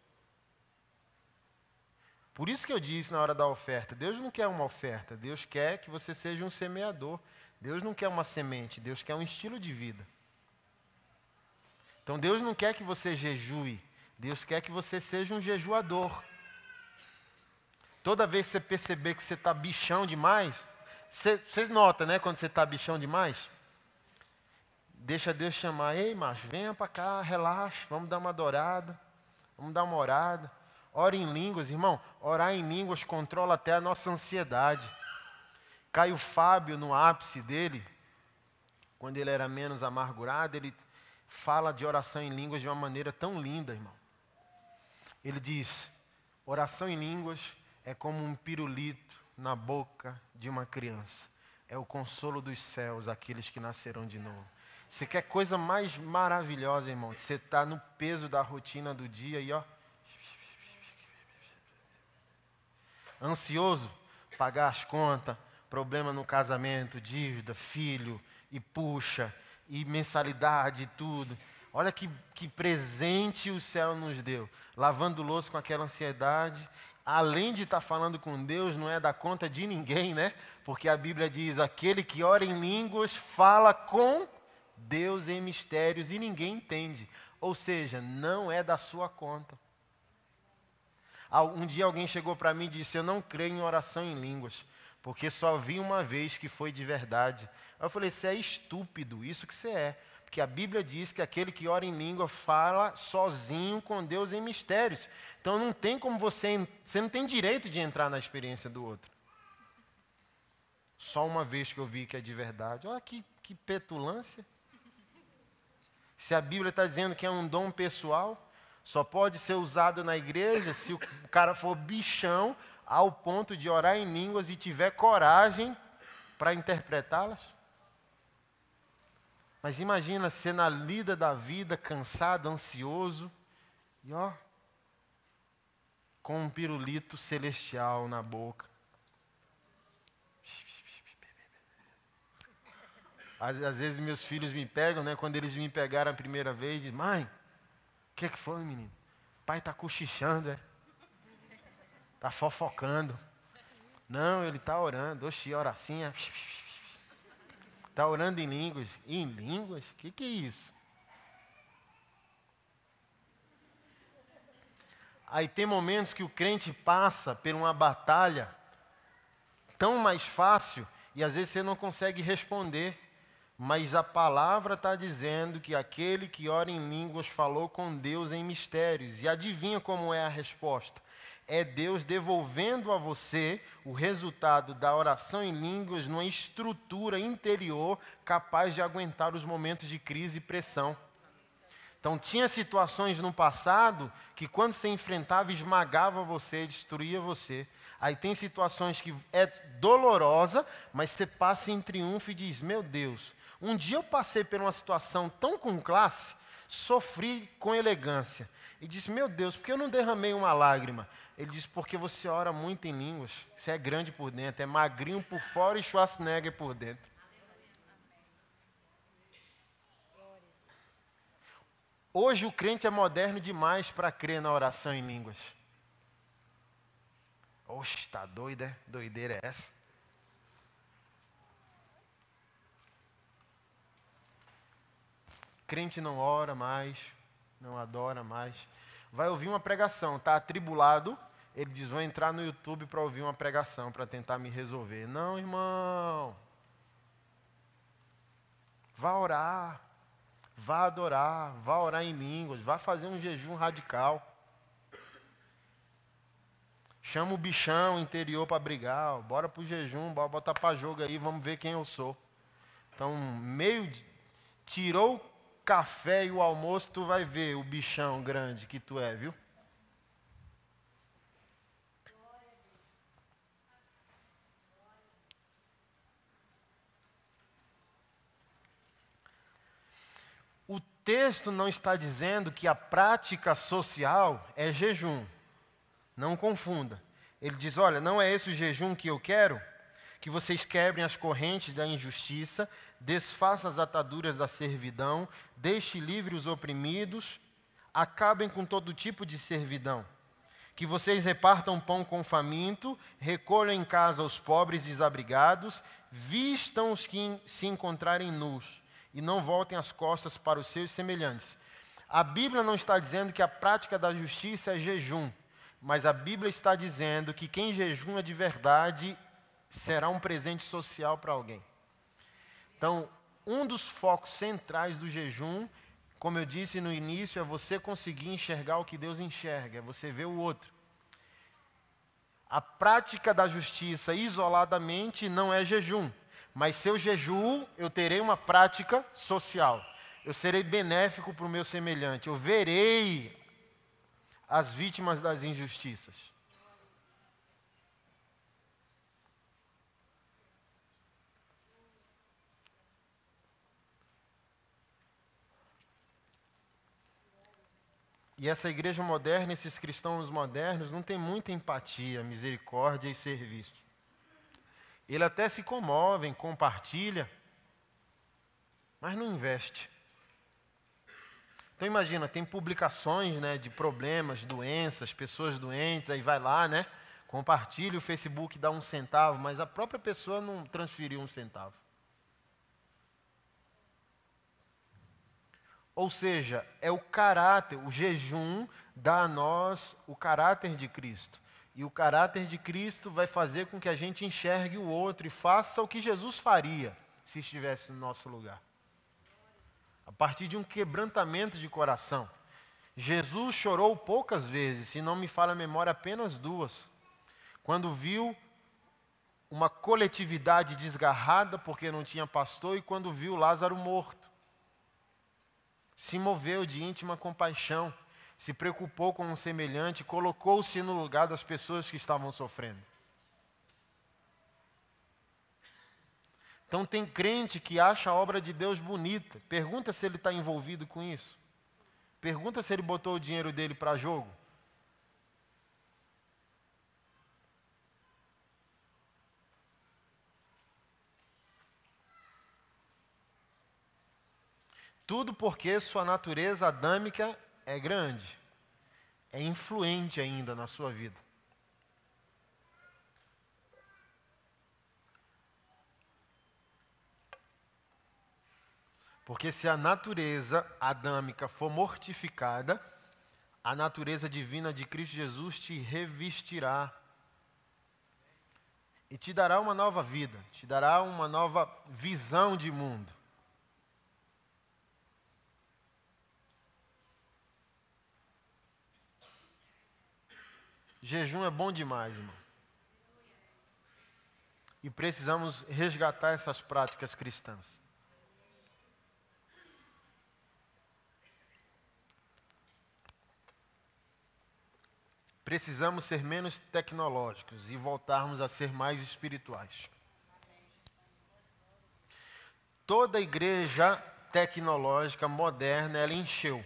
Por isso que eu disse na hora da oferta: Deus não quer uma oferta, Deus quer que você seja um semeador. Deus não quer uma semente, Deus quer um estilo de vida. Então Deus não quer que você jejue, Deus quer que você seja um jejuador. Toda vez que você perceber que você está bichão demais, vocês notam, né, quando você está bichão demais? Deixa Deus chamar, ei macho, venha para cá, relaxa, vamos dar uma adorada, vamos dar uma orada. Ore em línguas, irmão. Orar em línguas controla até a nossa ansiedade. Caio Fábio, no ápice dele, quando ele era menos amargurado, ele, fala de oração em línguas de uma maneira tão linda, irmão. Ele diz: oração em línguas é como um pirulito na boca de uma criança. É o consolo dos céus, aqueles que nascerão de novo. Você quer coisa mais maravilhosa, irmão? Você está no peso da rotina do dia e ó. Ansioso, pagar as contas, problema no casamento, dívida, filho, e puxa, e mensalidade, e tudo. Olha que, que presente o céu nos deu. Lavando louça com aquela ansiedade. Além de estar falando com Deus, não é da conta de ninguém, né? Porque a Bíblia diz: aquele que ora em línguas fala com Deus em mistérios e ninguém entende. Ou seja, não é da sua conta. Um dia alguém chegou para mim e disse: Eu não creio em oração em línguas, porque só vi uma vez que foi de verdade. Eu falei: Você é estúpido, isso que você é. Porque a Bíblia diz que aquele que ora em língua fala sozinho com Deus em mistérios. Então não tem como você. Você não tem direito de entrar na experiência do outro. Só uma vez que eu vi que é de verdade. Olha que, que petulância. Se a Bíblia está dizendo que é um dom pessoal, só pode ser usado na igreja se o cara for bichão ao ponto de orar em línguas e tiver coragem para interpretá-las. Mas imagina ser na lida da vida, cansado, ansioso, e ó, com um pirulito celestial na boca. Às, às, vezes meus filhos me pegam, né? Quando eles me pegaram a primeira vez, dizem, mãe, o que, que foi, menino? Pai está cochichando, é? Está fofocando. Não, ele está orando. Oxi, oracinha. Está orando em línguas. Em línguas? O que, que é isso? Aí tem momentos que o crente passa por uma batalha tão mais fácil e às vezes você não consegue responder. Mas a palavra está dizendo que aquele que ora em línguas falou com Deus em mistérios. E adivinha como é a resposta? É Deus devolvendo a você o resultado da oração em línguas numa estrutura interior capaz de aguentar os momentos de crise e pressão. Então, tinha situações no passado que, quando você enfrentava, esmagava você, destruía você. Aí, tem situações que é dolorosa, mas você passa em triunfo e diz: Meu Deus, um dia eu passei por uma situação tão com classe, sofri com elegância. E disse: Meu Deus, por que eu não derramei uma lágrima? Ele disse: Porque você ora muito em línguas. Você é grande por dentro, é magrinho por fora e Schwarzenegger por dentro. Hoje o crente é moderno demais para crer na oração em línguas. Oxe, está doida? É? Doideira é essa? Crente não ora mais, não adora mais. Vai ouvir uma pregação, está atribulado, ele diz: vou entrar no YouTube para ouvir uma pregação, para tentar me resolver. Não, irmão. Vá orar, vá adorar, vá orar em línguas, vá fazer um jejum radical. Chama o bichão interior para brigar, bora para o jejum, bora botar para jogo aí, vamos ver quem eu sou. Então, meio tirou café e o almoço, tu vai ver o bichão grande que tu é, viu? O texto não está dizendo que a prática social é jejum. Não confunda. Ele diz: olha, não é esse o jejum que eu quero? Que vocês quebrem as correntes da injustiça, desfaça as ataduras da servidão, deixe livre os oprimidos, acabem com todo tipo de servidão. Que vocês repartam pão com faminto, recolham em casa os pobres desabrigados, vistam os que se encontrarem nus, e não voltem as costas para os seus semelhantes. A Bíblia não está dizendo que a prática da justiça é jejum, mas a Bíblia está dizendo que quem jejuma de verdade será um presente social para alguém. Então, um dos focos centrais do jejum, como eu disse no início, é você conseguir enxergar o que Deus enxerga, é você ver o outro. A prática da justiça isoladamente não é jejum, mas se eu jejuo, eu terei uma prática social. eu serei benéfico para o meu semelhante, eu verei as vítimas das injustiças. E essa igreja moderna, esses cristãos modernos, não tem muita empatia, misericórdia e serviço. Ele até se comove, compartilha, mas não investe. Então imagina, tem publicações né, de problemas, doenças, pessoas doentes, aí vai lá, né? Compartilha o Facebook, dá um centavo, mas a própria pessoa não transferiu um centavo. Ou seja, é o caráter, o jejum dá a nós o caráter de Cristo. E o caráter de Cristo vai fazer com que a gente enxergue o outro e faça o que Jesus faria se estivesse no nosso lugar. A partir de um quebrantamento de coração. Jesus chorou poucas vezes, se não me falha a memória, apenas duas. Quando viu uma coletividade desgarrada porque não tinha pastor e quando viu Lázaro morto se moveu de íntima compaixão, se preocupou com um semelhante, colocou-se no lugar das pessoas que estavam sofrendo. Então, tem crente que acha a obra de Deus bonita, pergunta se ele está envolvido com isso, pergunta se ele botou o dinheiro dele para jogo. Tudo porque sua natureza adâmica é grande, é influente ainda na sua vida. Porque se a natureza adâmica for mortificada, a natureza divina de Cristo Jesus te revestirá e te dará uma nova vida, te dará uma nova visão de mundo. Jejum é bom demais, irmão. E precisamos resgatar essas práticas cristãs. Precisamos ser menos tecnológicos e voltarmos a ser mais espirituais. Toda igreja tecnológica moderna, ela encheu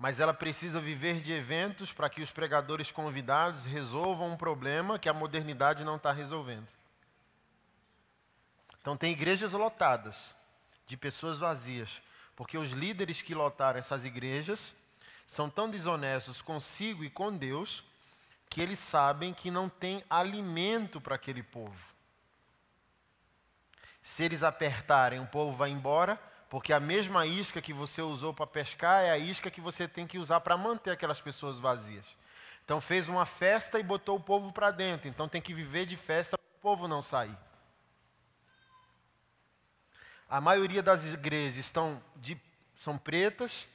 mas ela precisa viver de eventos para que os pregadores convidados resolvam um problema que a modernidade não está resolvendo. Então, tem igrejas lotadas de pessoas vazias, porque os líderes que lotaram essas igrejas são tão desonestos consigo e com Deus que eles sabem que não tem alimento para aquele povo. Se eles apertarem, o povo vai embora, porque a mesma isca que você usou para pescar é a isca que você tem que usar para manter aquelas pessoas vazias. Então fez uma festa e botou o povo para dentro. Então tem que viver de festa para o povo não sair. A maioria das igrejas estão de, são pretas,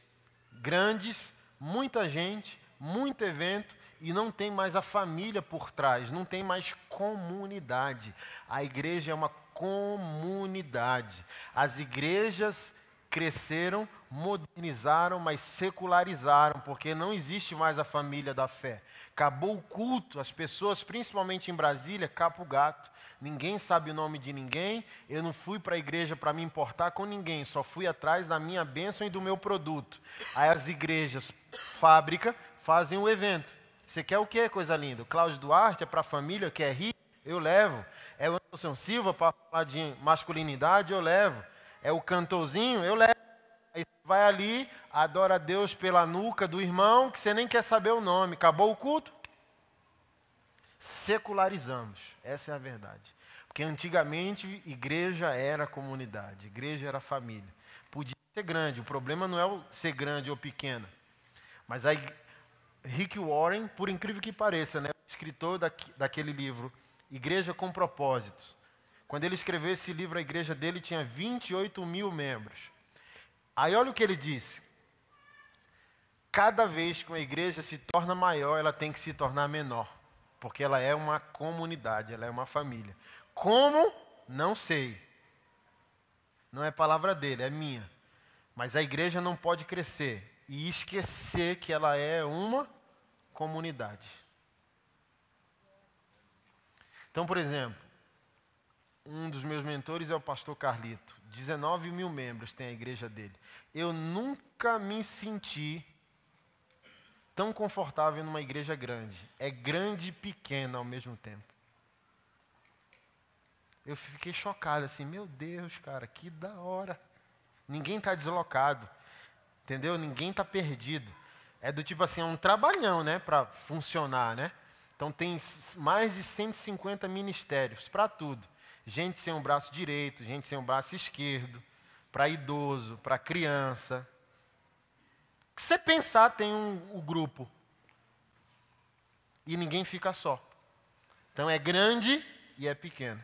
grandes, muita gente, muito evento e não tem mais a família por trás, não tem mais comunidade. A igreja é uma comunidade. As igrejas cresceram, modernizaram, mas secularizaram, porque não existe mais a família da fé. Acabou o culto, as pessoas, principalmente em Brasília, capa o gato. Ninguém sabe o nome de ninguém. Eu não fui para a igreja para me importar com ninguém, só fui atrás da minha bênção e do meu produto. Aí as igrejas, fábrica, fazem o evento. Você quer o quê, coisa linda? Cláudio Duarte é para a família, quer rir? Eu levo. É o Anderson Silva para falar de masculinidade, eu levo. É o cantorzinho, eu levo. Aí você vai ali, adora a Deus pela nuca do irmão, que você nem quer saber o nome. Acabou o culto? Secularizamos. Essa é a verdade. Porque antigamente igreja era comunidade, igreja era família. Podia ser grande, o problema não é ser grande ou pequena. Mas aí, Rick Warren, por incrível que pareça, né, o escritor daquele livro, Igreja com Propósitos. Quando ele escreveu esse livro, a igreja dele tinha 28 mil membros. Aí olha o que ele disse. Cada vez que uma igreja se torna maior, ela tem que se tornar menor. Porque ela é uma comunidade, ela é uma família. Como? Não sei. Não é palavra dele, é minha. Mas a igreja não pode crescer e esquecer que ela é uma comunidade. Então, por exemplo, um dos meus mentores é o pastor Carlito. 19 mil membros tem a igreja dele. Eu nunca me senti tão confortável numa igreja grande. É grande e pequena ao mesmo tempo. Eu fiquei chocado assim, meu Deus, cara, que da hora. Ninguém está deslocado, entendeu? Ninguém está perdido. É do tipo assim, é um trabalhão, né, para funcionar, né? Então tem mais de 150 ministérios para tudo. Gente sem um braço direito, gente sem um braço esquerdo, para idoso, para criança. que você pensar tem um, um grupo. E ninguém fica só. Então é grande e é pequeno.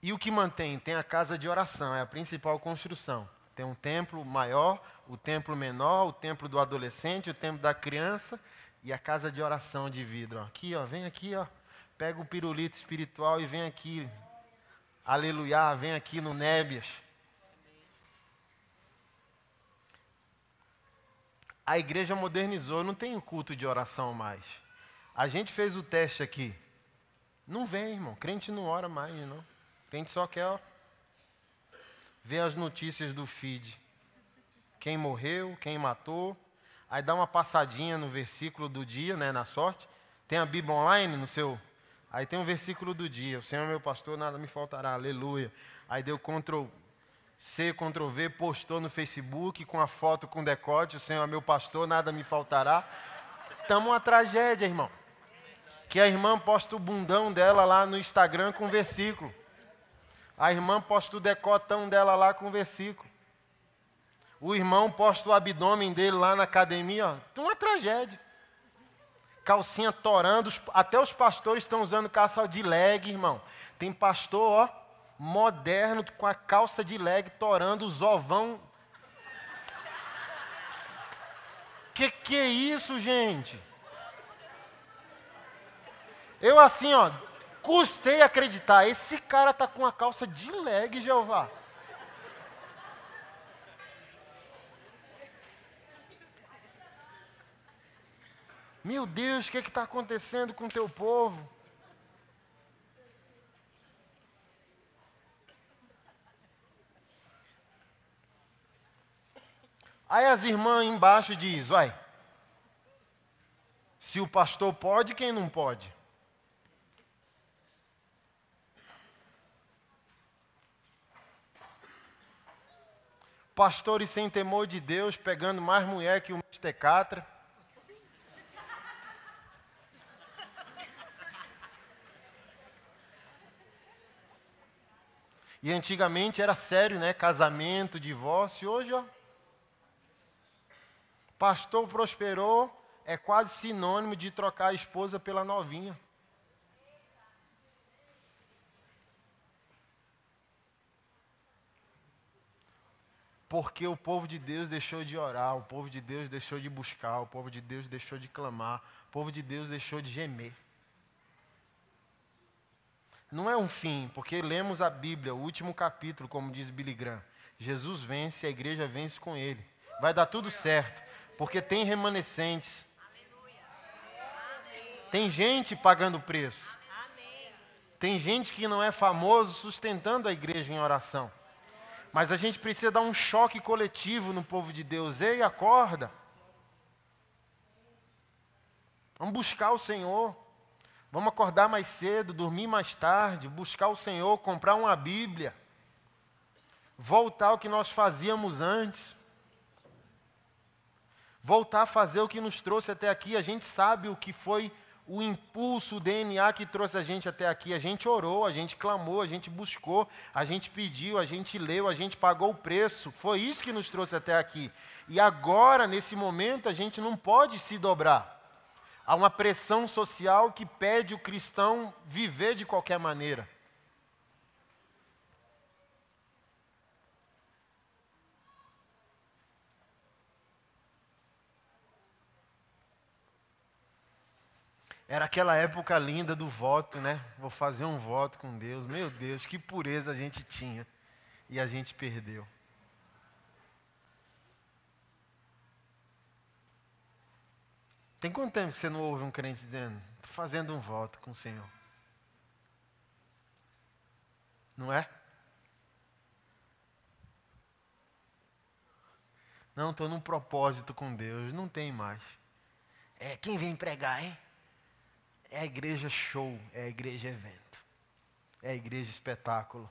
E o que mantém? Tem a casa de oração, é a principal construção. Tem um templo maior, o templo menor, o templo do adolescente, o templo da criança e a casa de oração de vidro. Aqui, ó, vem aqui, ó. Pega o pirulito espiritual e vem aqui. Aleluia, vem aqui no Nébias. A igreja modernizou, não tem culto de oração mais. A gente fez o teste aqui. Não vem, irmão. Crente não ora mais, não. Crente só quer ó, ver as notícias do feed. Quem morreu, quem matou. Aí dá uma passadinha no versículo do dia, né, na sorte. Tem a Bíblia online no seu. Aí tem um versículo do dia. O Senhor é meu pastor, nada me faltará. Aleluia. Aí deu Ctrl C, Ctrl V, postou no Facebook com a foto com decote. O Senhor é meu pastor, nada me faltará. Estamos uma tragédia, irmão. Que a irmã posta o bundão dela lá no Instagram com versículo. A irmã posta o decotão dela lá com o versículo. O irmão posta o abdômen dele lá na academia, ó. Uma tragédia. Calcinha torando, até os pastores estão usando calça de leg, irmão. Tem pastor, ó, moderno, com a calça de leg torando os ovão. Que que é isso, gente? Eu assim, ó, Custei acreditar. Esse cara está com a calça de leg, Jeová. Meu Deus, o que é está acontecendo com o teu povo? Aí as irmãs embaixo diz, vai, se o pastor pode, quem não pode? Pastores sem temor de Deus, pegando mais mulher que o Mestecatra. E antigamente era sério, né? Casamento, divórcio. Hoje, ó. Pastor prosperou é quase sinônimo de trocar a esposa pela novinha. Porque o povo de Deus deixou de orar, o povo de Deus deixou de buscar, o povo de Deus deixou de clamar, o povo de Deus deixou de gemer. Não é um fim, porque lemos a Bíblia, o último capítulo, como diz Billy Graham. Jesus vence, a igreja vence com ele. Vai dar tudo certo, porque tem remanescentes. Tem gente pagando preço. Tem gente que não é famoso sustentando a igreja em oração. Mas a gente precisa dar um choque coletivo no povo de Deus. Ei, acorda. Vamos buscar o Senhor. Vamos acordar mais cedo, dormir mais tarde, buscar o Senhor, comprar uma Bíblia. Voltar ao que nós fazíamos antes. Voltar a fazer o que nos trouxe até aqui. A gente sabe o que foi o impulso, o DNA que trouxe a gente até aqui. A gente orou, a gente clamou, a gente buscou, a gente pediu, a gente leu, a gente pagou o preço. Foi isso que nos trouxe até aqui. E agora, nesse momento, a gente não pode se dobrar. Há uma pressão social que pede o cristão viver de qualquer maneira. Era aquela época linda do voto, né? Vou fazer um voto com Deus. Meu Deus, que pureza a gente tinha. E a gente perdeu. Tem quanto tempo que você não ouve um crente dizendo, estou fazendo um voto com o Senhor? Não é? Não, estou num propósito com Deus. Não tem mais. É, quem vem pregar, hein? É a igreja show, é a igreja evento. É a igreja espetáculo.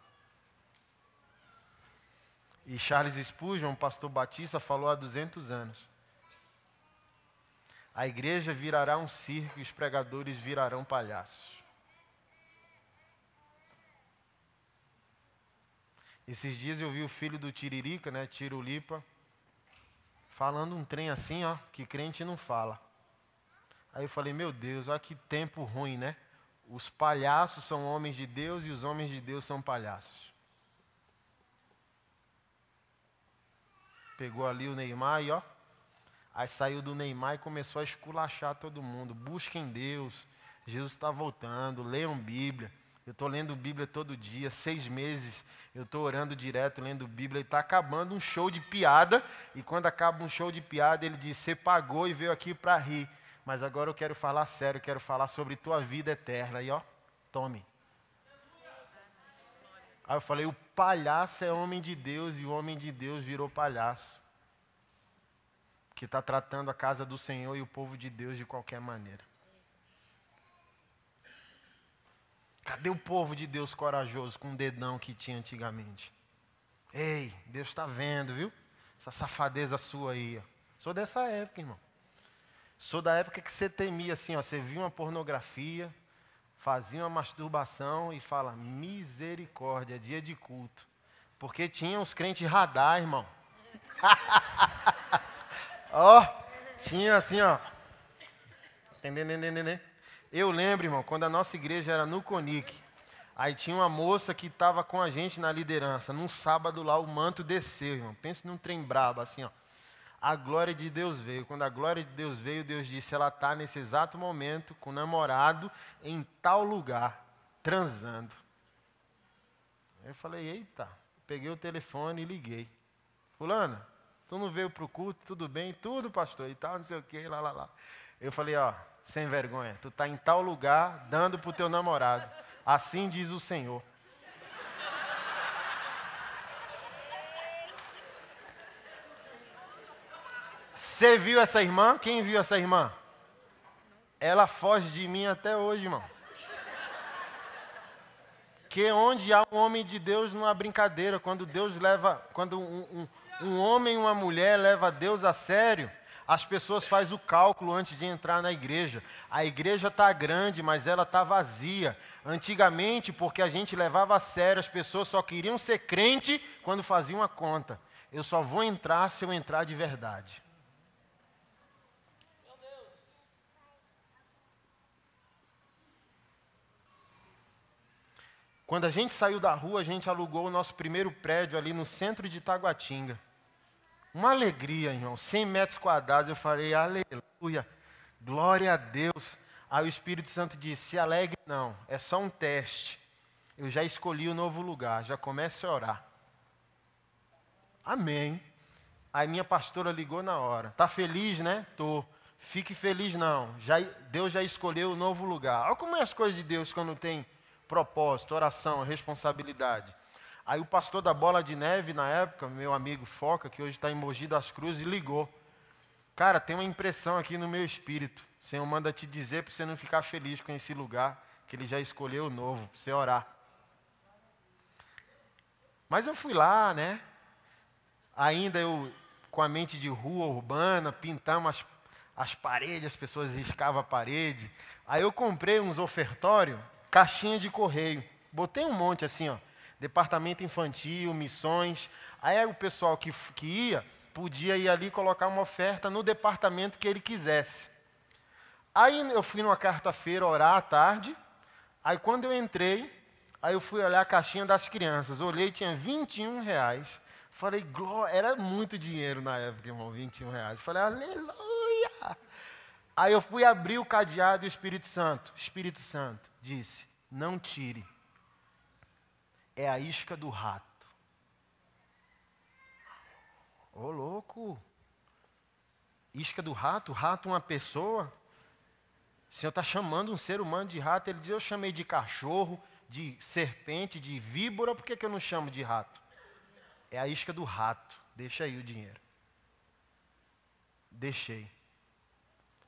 E Charles Spurgeon, pastor batista, falou há 200 anos. A igreja virará um circo e os pregadores virarão palhaços. Esses dias eu vi o filho do Tiririca, né, Tirulipa, falando um trem assim, ó, que crente não fala. Aí eu falei, meu Deus, olha que tempo ruim, né? Os palhaços são homens de Deus e os homens de Deus são palhaços. Pegou ali o Neymar e ó, aí saiu do Neymar e começou a esculachar todo mundo. Busquem Deus, Jesus está voltando, leiam Bíblia. Eu estou lendo Bíblia todo dia, seis meses eu estou orando direto, lendo Bíblia, e está acabando um show de piada, e quando acaba um show de piada, ele diz: Você pagou e veio aqui para rir, mas agora eu quero falar sério, quero falar sobre tua vida eterna. E ó, tome. Aí eu falei: O palhaço é homem de Deus, e o homem de Deus virou palhaço, que está tratando a casa do Senhor e o povo de Deus de qualquer maneira. Cadê o povo de Deus corajoso com o dedão que tinha antigamente? Ei, Deus está vendo, viu? Essa safadeza sua aí. Ó. Sou dessa época, irmão. Sou da época que você temia assim, ó, você via uma pornografia, fazia uma masturbação e fala, misericórdia, dia de culto. Porque tinha os crentes radar, irmão. [LAUGHS] ó, oh, tinha assim, ó. Eu lembro, irmão, quando a nossa igreja era no Conic, aí tinha uma moça que estava com a gente na liderança. Num sábado lá, o manto desceu, irmão. Pense num trem brabo, assim, ó. A glória de Deus veio. Quando a glória de Deus veio, Deus disse: ela está nesse exato momento com o namorado em tal lugar, transando. Eu falei: eita. Peguei o telefone e liguei. Fulana, tu não veio para o culto? Tudo bem? Tudo, pastor, e tal, não sei o que, lá, lá, lá. Eu falei: ó sem vergonha. Tu está em tal lugar dando para o teu namorado. Assim diz o Senhor. Você viu essa irmã? Quem viu essa irmã? Ela foge de mim até hoje, irmão. Que onde há um homem de Deus não há brincadeira. Quando Deus leva, quando um, um, um homem e uma mulher leva Deus a sério, as pessoas fazem o cálculo antes de entrar na igreja. A igreja está grande, mas ela está vazia. Antigamente, porque a gente levava a sério, as pessoas só queriam ser crente quando faziam a conta. Eu só vou entrar se eu entrar de verdade. Quando a gente saiu da rua, a gente alugou o nosso primeiro prédio ali no centro de Taguatinga. Uma alegria, irmão. 100 metros quadrados. Eu falei, aleluia. Glória a Deus. Aí o Espírito Santo disse: se alegre, não. É só um teste. Eu já escolhi o novo lugar. Já comece a orar. Amém. Aí minha pastora ligou na hora. Tá feliz, né? Tô. Fique feliz, não. Já, Deus já escolheu o novo lugar. Olha como é as coisas de Deus quando tem propósito, oração, responsabilidade. Aí o pastor da Bola de Neve, na época, meu amigo Foca, que hoje está em Mogi das Cruzes, ligou. Cara, tem uma impressão aqui no meu espírito. O Senhor manda te dizer para você não ficar feliz com esse lugar, que Ele já escolheu o novo, para você orar. Mas eu fui lá, né? Ainda eu, com a mente de rua urbana, pintamos as, as paredes, as pessoas riscavam a parede. Aí eu comprei uns ofertórios, caixinha de correio. Botei um monte assim, ó departamento infantil, missões. Aí o pessoal que, que ia podia ir ali colocar uma oferta no departamento que ele quisesse. Aí eu fui numa quarta-feira orar à tarde. Aí quando eu entrei, aí eu fui olhar a caixinha das crianças. Olhei, tinha 21 reais. Falei, glória, era muito dinheiro na época, irmão, 21 reais. Falei, aleluia! Aí eu fui abrir o cadeado e o Espírito Santo, Espírito Santo, disse: Não tire. É a isca do rato. Ô louco! Isca do rato? Rato uma pessoa? O Senhor está chamando um ser humano de rato. Ele diz: Eu chamei de cachorro, de serpente, de víbora, por que, que eu não chamo de rato? É a isca do rato. Deixa aí o dinheiro. Deixei.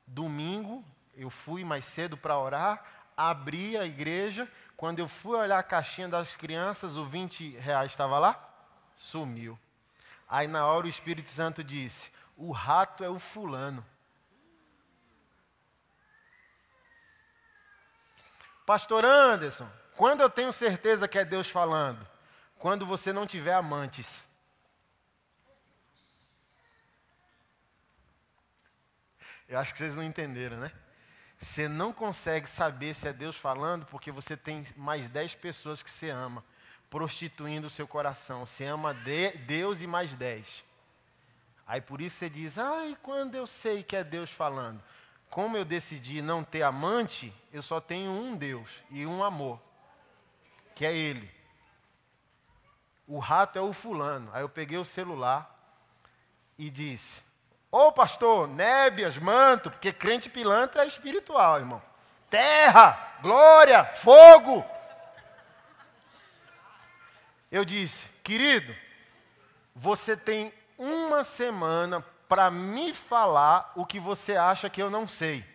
Domingo, eu fui mais cedo para orar, abri a igreja. Quando eu fui olhar a caixinha das crianças, o 20 reais estava lá? Sumiu. Aí na hora o Espírito Santo disse: O rato é o fulano. Pastor Anderson, quando eu tenho certeza que é Deus falando? Quando você não tiver amantes. Eu acho que vocês não entenderam, né? Você não consegue saber se é Deus falando porque você tem mais dez pessoas que você ama, prostituindo o seu coração. Você ama de Deus e mais dez. Aí por isso você diz, ai, quando eu sei que é Deus falando? Como eu decidi não ter amante, eu só tenho um Deus e um amor, que é Ele. O rato é o fulano. Aí eu peguei o celular e disse: Ô pastor, nébias, manto, porque crente pilantra é espiritual, irmão. Terra, glória, fogo. Eu disse, querido, você tem uma semana para me falar o que você acha que eu não sei.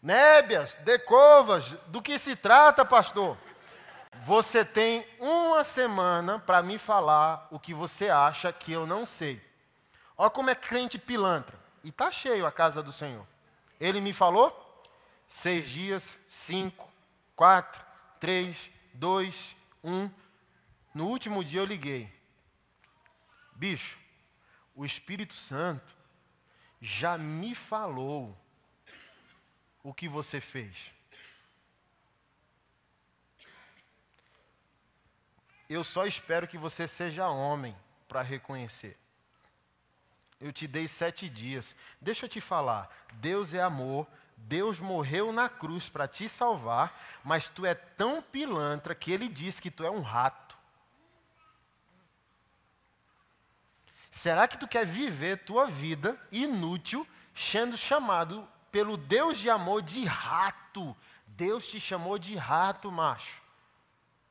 Nébias, decovas, do que se trata, pastor? Você tem uma semana para me falar o que você acha que eu não sei. Olha como é crente pilantra. E está cheio a casa do Senhor. Ele me falou? Seis dias, cinco, quatro, três, dois, um. No último dia eu liguei. Bicho, o Espírito Santo já me falou o que você fez. Eu só espero que você seja homem para reconhecer. Eu te dei sete dias. Deixa eu te falar. Deus é amor. Deus morreu na cruz para te salvar, mas tu é tão pilantra que ele diz que tu é um rato. Será que tu quer viver tua vida inútil, sendo chamado pelo Deus de amor de rato? Deus te chamou de rato, macho.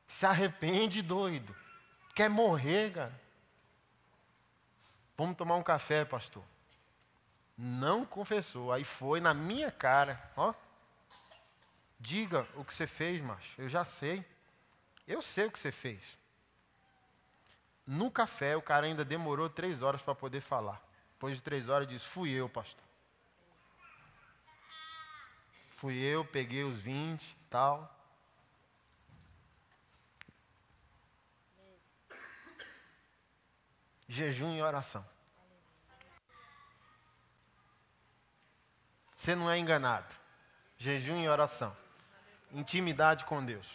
Se arrepende, doido. Quer morrer, cara? Vamos tomar um café, pastor. Não confessou. Aí foi na minha cara. Ó. Diga o que você fez, macho. Eu já sei. Eu sei o que você fez. No café, o cara ainda demorou três horas para poder falar. Depois de três horas, disse: Fui eu, pastor. Fui eu, peguei os 20 e tal. Jejum e oração. Você não é enganado. Jejum e oração. Intimidade com Deus.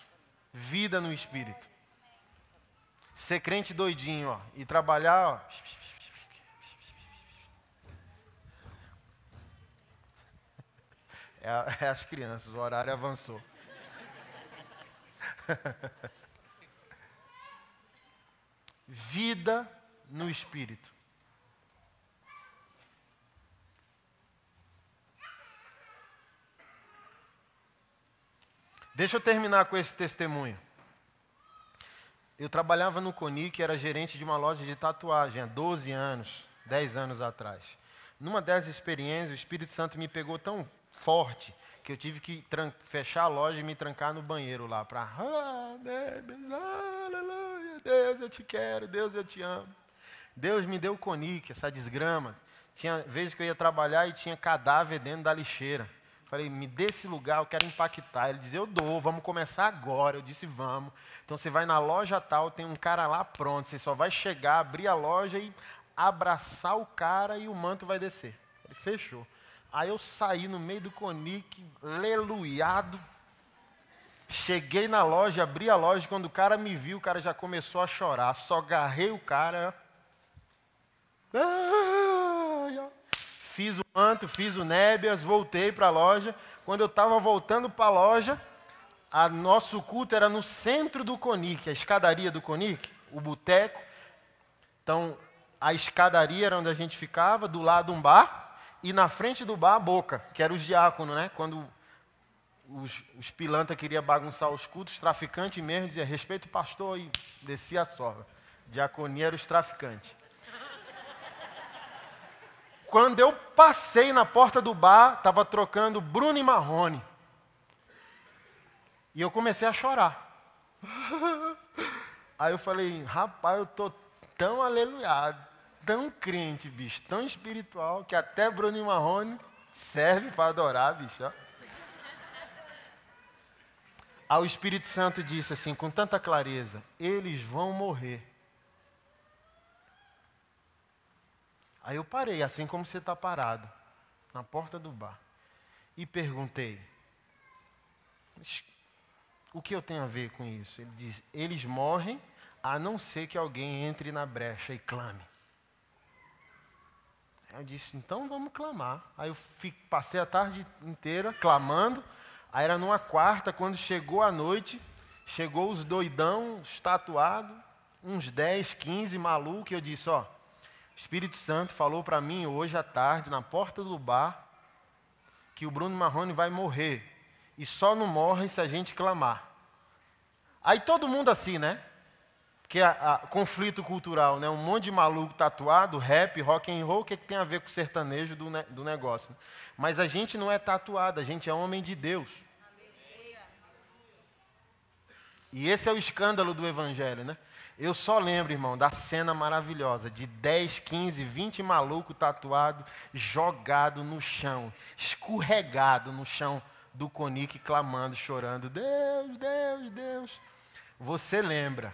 Vida no Espírito. Ser crente doidinho, ó. E trabalhar, ó. É, é as crianças, o horário avançou. [LAUGHS] Vida no Espírito. Deixa eu terminar com esse testemunho. Eu trabalhava no Conic, era gerente de uma loja de tatuagem há 12 anos, 10 anos atrás. Numa dessas experiências, o Espírito Santo me pegou tão forte que eu tive que fechar a loja e me trancar no banheiro lá para ah, Deus eu te quero, Deus eu te amo. Deus me deu o Conic, essa desgrama. Tinha vezes que eu ia trabalhar e tinha cadáver dentro da lixeira. Falei, me dê esse lugar, eu quero impactar. Ele dizia, eu dou, vamos começar agora. Eu disse, vamos. Então você vai na loja tal, tem um cara lá pronto. Você só vai chegar, abrir a loja e abraçar o cara e o manto vai descer. Ele fechou. Aí eu saí no meio do conique, leluiado. Cheguei na loja, abri a loja. Quando o cara me viu, o cara já começou a chorar. Só agarrei o cara. Fiz o manto, fiz o nébias, voltei para a loja. Quando eu estava voltando para a loja, a nosso culto era no centro do Conic, a escadaria do Conic, o boteco. Então, a escadaria era onde a gente ficava, do lado um bar, e na frente do bar a boca, que era os diáconos, né? Quando os, os pilantra queriam bagunçar os cultos, traficante mesmo dizia, respeito pastor, e descia a sova. Diaconia era os traficantes. Quando eu passei na porta do bar, estava trocando Bruno e Marrone. E eu comecei a chorar. [LAUGHS] Aí eu falei, rapaz, eu tô tão aleluiado, tão crente, bicho, tão espiritual, que até Bruno e Marrone serve para adorar, bicho. Ó. Aí o Espírito Santo disse assim, com tanta clareza: eles vão morrer. Aí eu parei, assim como você está parado, na porta do bar, e perguntei: o que eu tenho a ver com isso? Ele diz: eles morrem a não ser que alguém entre na brecha e clame. Eu disse: então vamos clamar. Aí eu fico, passei a tarde inteira clamando. Aí era numa quarta, quando chegou a noite, chegou os doidão, estatuado, uns 10, 15 malucos, eu disse, ó, Espírito Santo falou para mim hoje à tarde, na porta do bar, que o Bruno Marrone vai morrer. E só não morre se a gente clamar. Aí todo mundo assim, né? Que é conflito cultural, né? Um monte de maluco tatuado, rap, rock and roll, o que, é que tem a ver com o sertanejo do, ne do negócio? Né? Mas a gente não é tatuado, a gente é homem de Deus. E esse é o escândalo do Evangelho, né? Eu só lembro, irmão, da cena maravilhosa de 10, 15, 20 maluco tatuado, jogado no chão, escorregado no chão do Conic, clamando, chorando: Deus, Deus, Deus. Você lembra,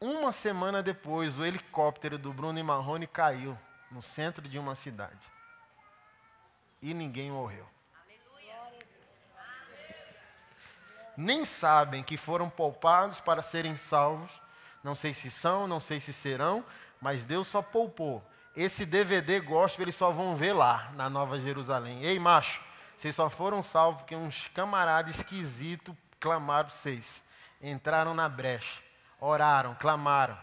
uma semana depois, o helicóptero do Bruno Marrone caiu no centro de uma cidade. E ninguém morreu. nem sabem que foram poupados para serem salvos. Não sei se são, não sei se serão, mas Deus só poupou. Esse DVD gospel eles só vão ver lá, na Nova Jerusalém. Ei, macho, vocês só foram salvos porque uns camaradas esquisitos clamaram vocês. Entraram na brecha, oraram, clamaram.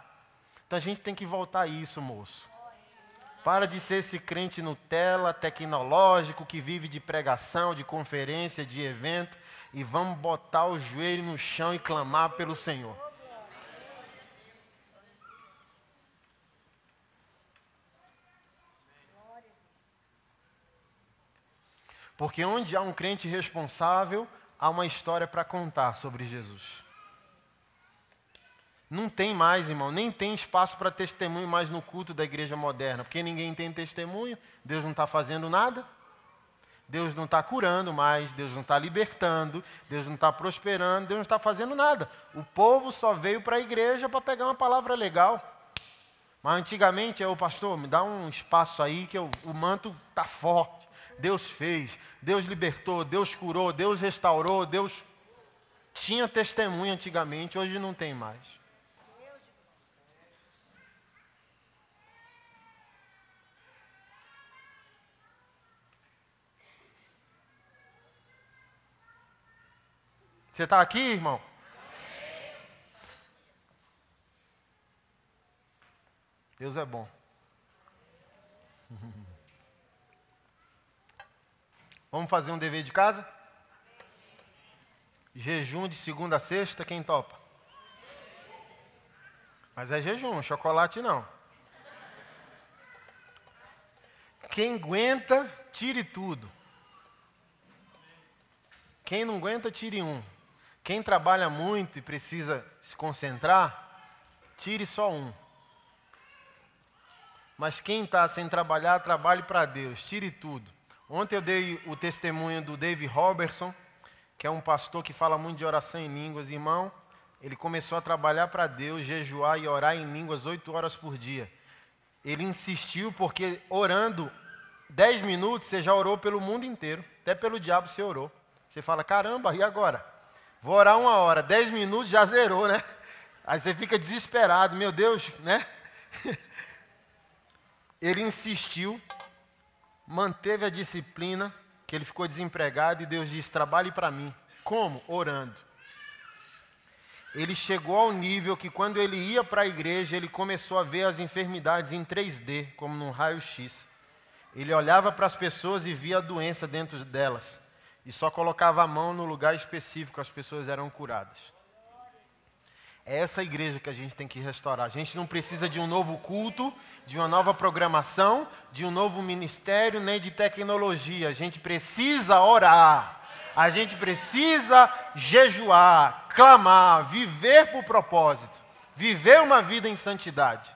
Então a gente tem que voltar a isso, moço. Para de ser esse crente Nutella, tecnológico, que vive de pregação, de conferência, de evento e vamos botar o joelho no chão e clamar pelo Senhor. Porque onde há um crente responsável, há uma história para contar sobre Jesus. Não tem mais, irmão, nem tem espaço para testemunho mais no culto da igreja moderna, porque ninguém tem testemunho, Deus não está fazendo nada. Deus não está curando mais, Deus não está libertando, Deus não está prosperando, Deus não está fazendo nada. O povo só veio para a igreja para pegar uma palavra legal. Mas antigamente, o pastor, me dá um espaço aí que eu, o manto está forte. Deus fez, Deus libertou, Deus curou, Deus restaurou, Deus tinha testemunho antigamente, hoje não tem mais. Você está aqui, irmão? Deus é bom. [LAUGHS] Vamos fazer um dever de casa? Jejum de segunda a sexta, quem topa? Mas é jejum, chocolate não. Quem aguenta, tire tudo. Quem não aguenta, tire um. Quem trabalha muito e precisa se concentrar, tire só um. Mas quem está sem trabalhar, trabalhe para Deus, tire tudo. Ontem eu dei o testemunho do Dave Robertson, que é um pastor que fala muito de oração em línguas. Irmão, ele começou a trabalhar para Deus, jejuar e orar em línguas oito horas por dia. Ele insistiu porque orando dez minutos você já orou pelo mundo inteiro, até pelo diabo você orou. Você fala, caramba, e agora? Vou orar uma hora, dez minutos já zerou, né? Aí você fica desesperado, meu Deus, né? [LAUGHS] Ele insistiu manteve a disciplina, que ele ficou desempregado e Deus disse: trabalhe para mim. Como? Orando. Ele chegou ao nível que quando ele ia para a igreja, ele começou a ver as enfermidades em 3D, como num raio-x. Ele olhava para as pessoas e via a doença dentro delas. E só colocava a mão no lugar específico, as pessoas eram curadas. É essa igreja que a gente tem que restaurar. A gente não precisa de um novo culto, de uma nova programação, de um novo ministério, nem de tecnologia. A gente precisa orar. A gente precisa jejuar, clamar, viver por propósito, viver uma vida em santidade.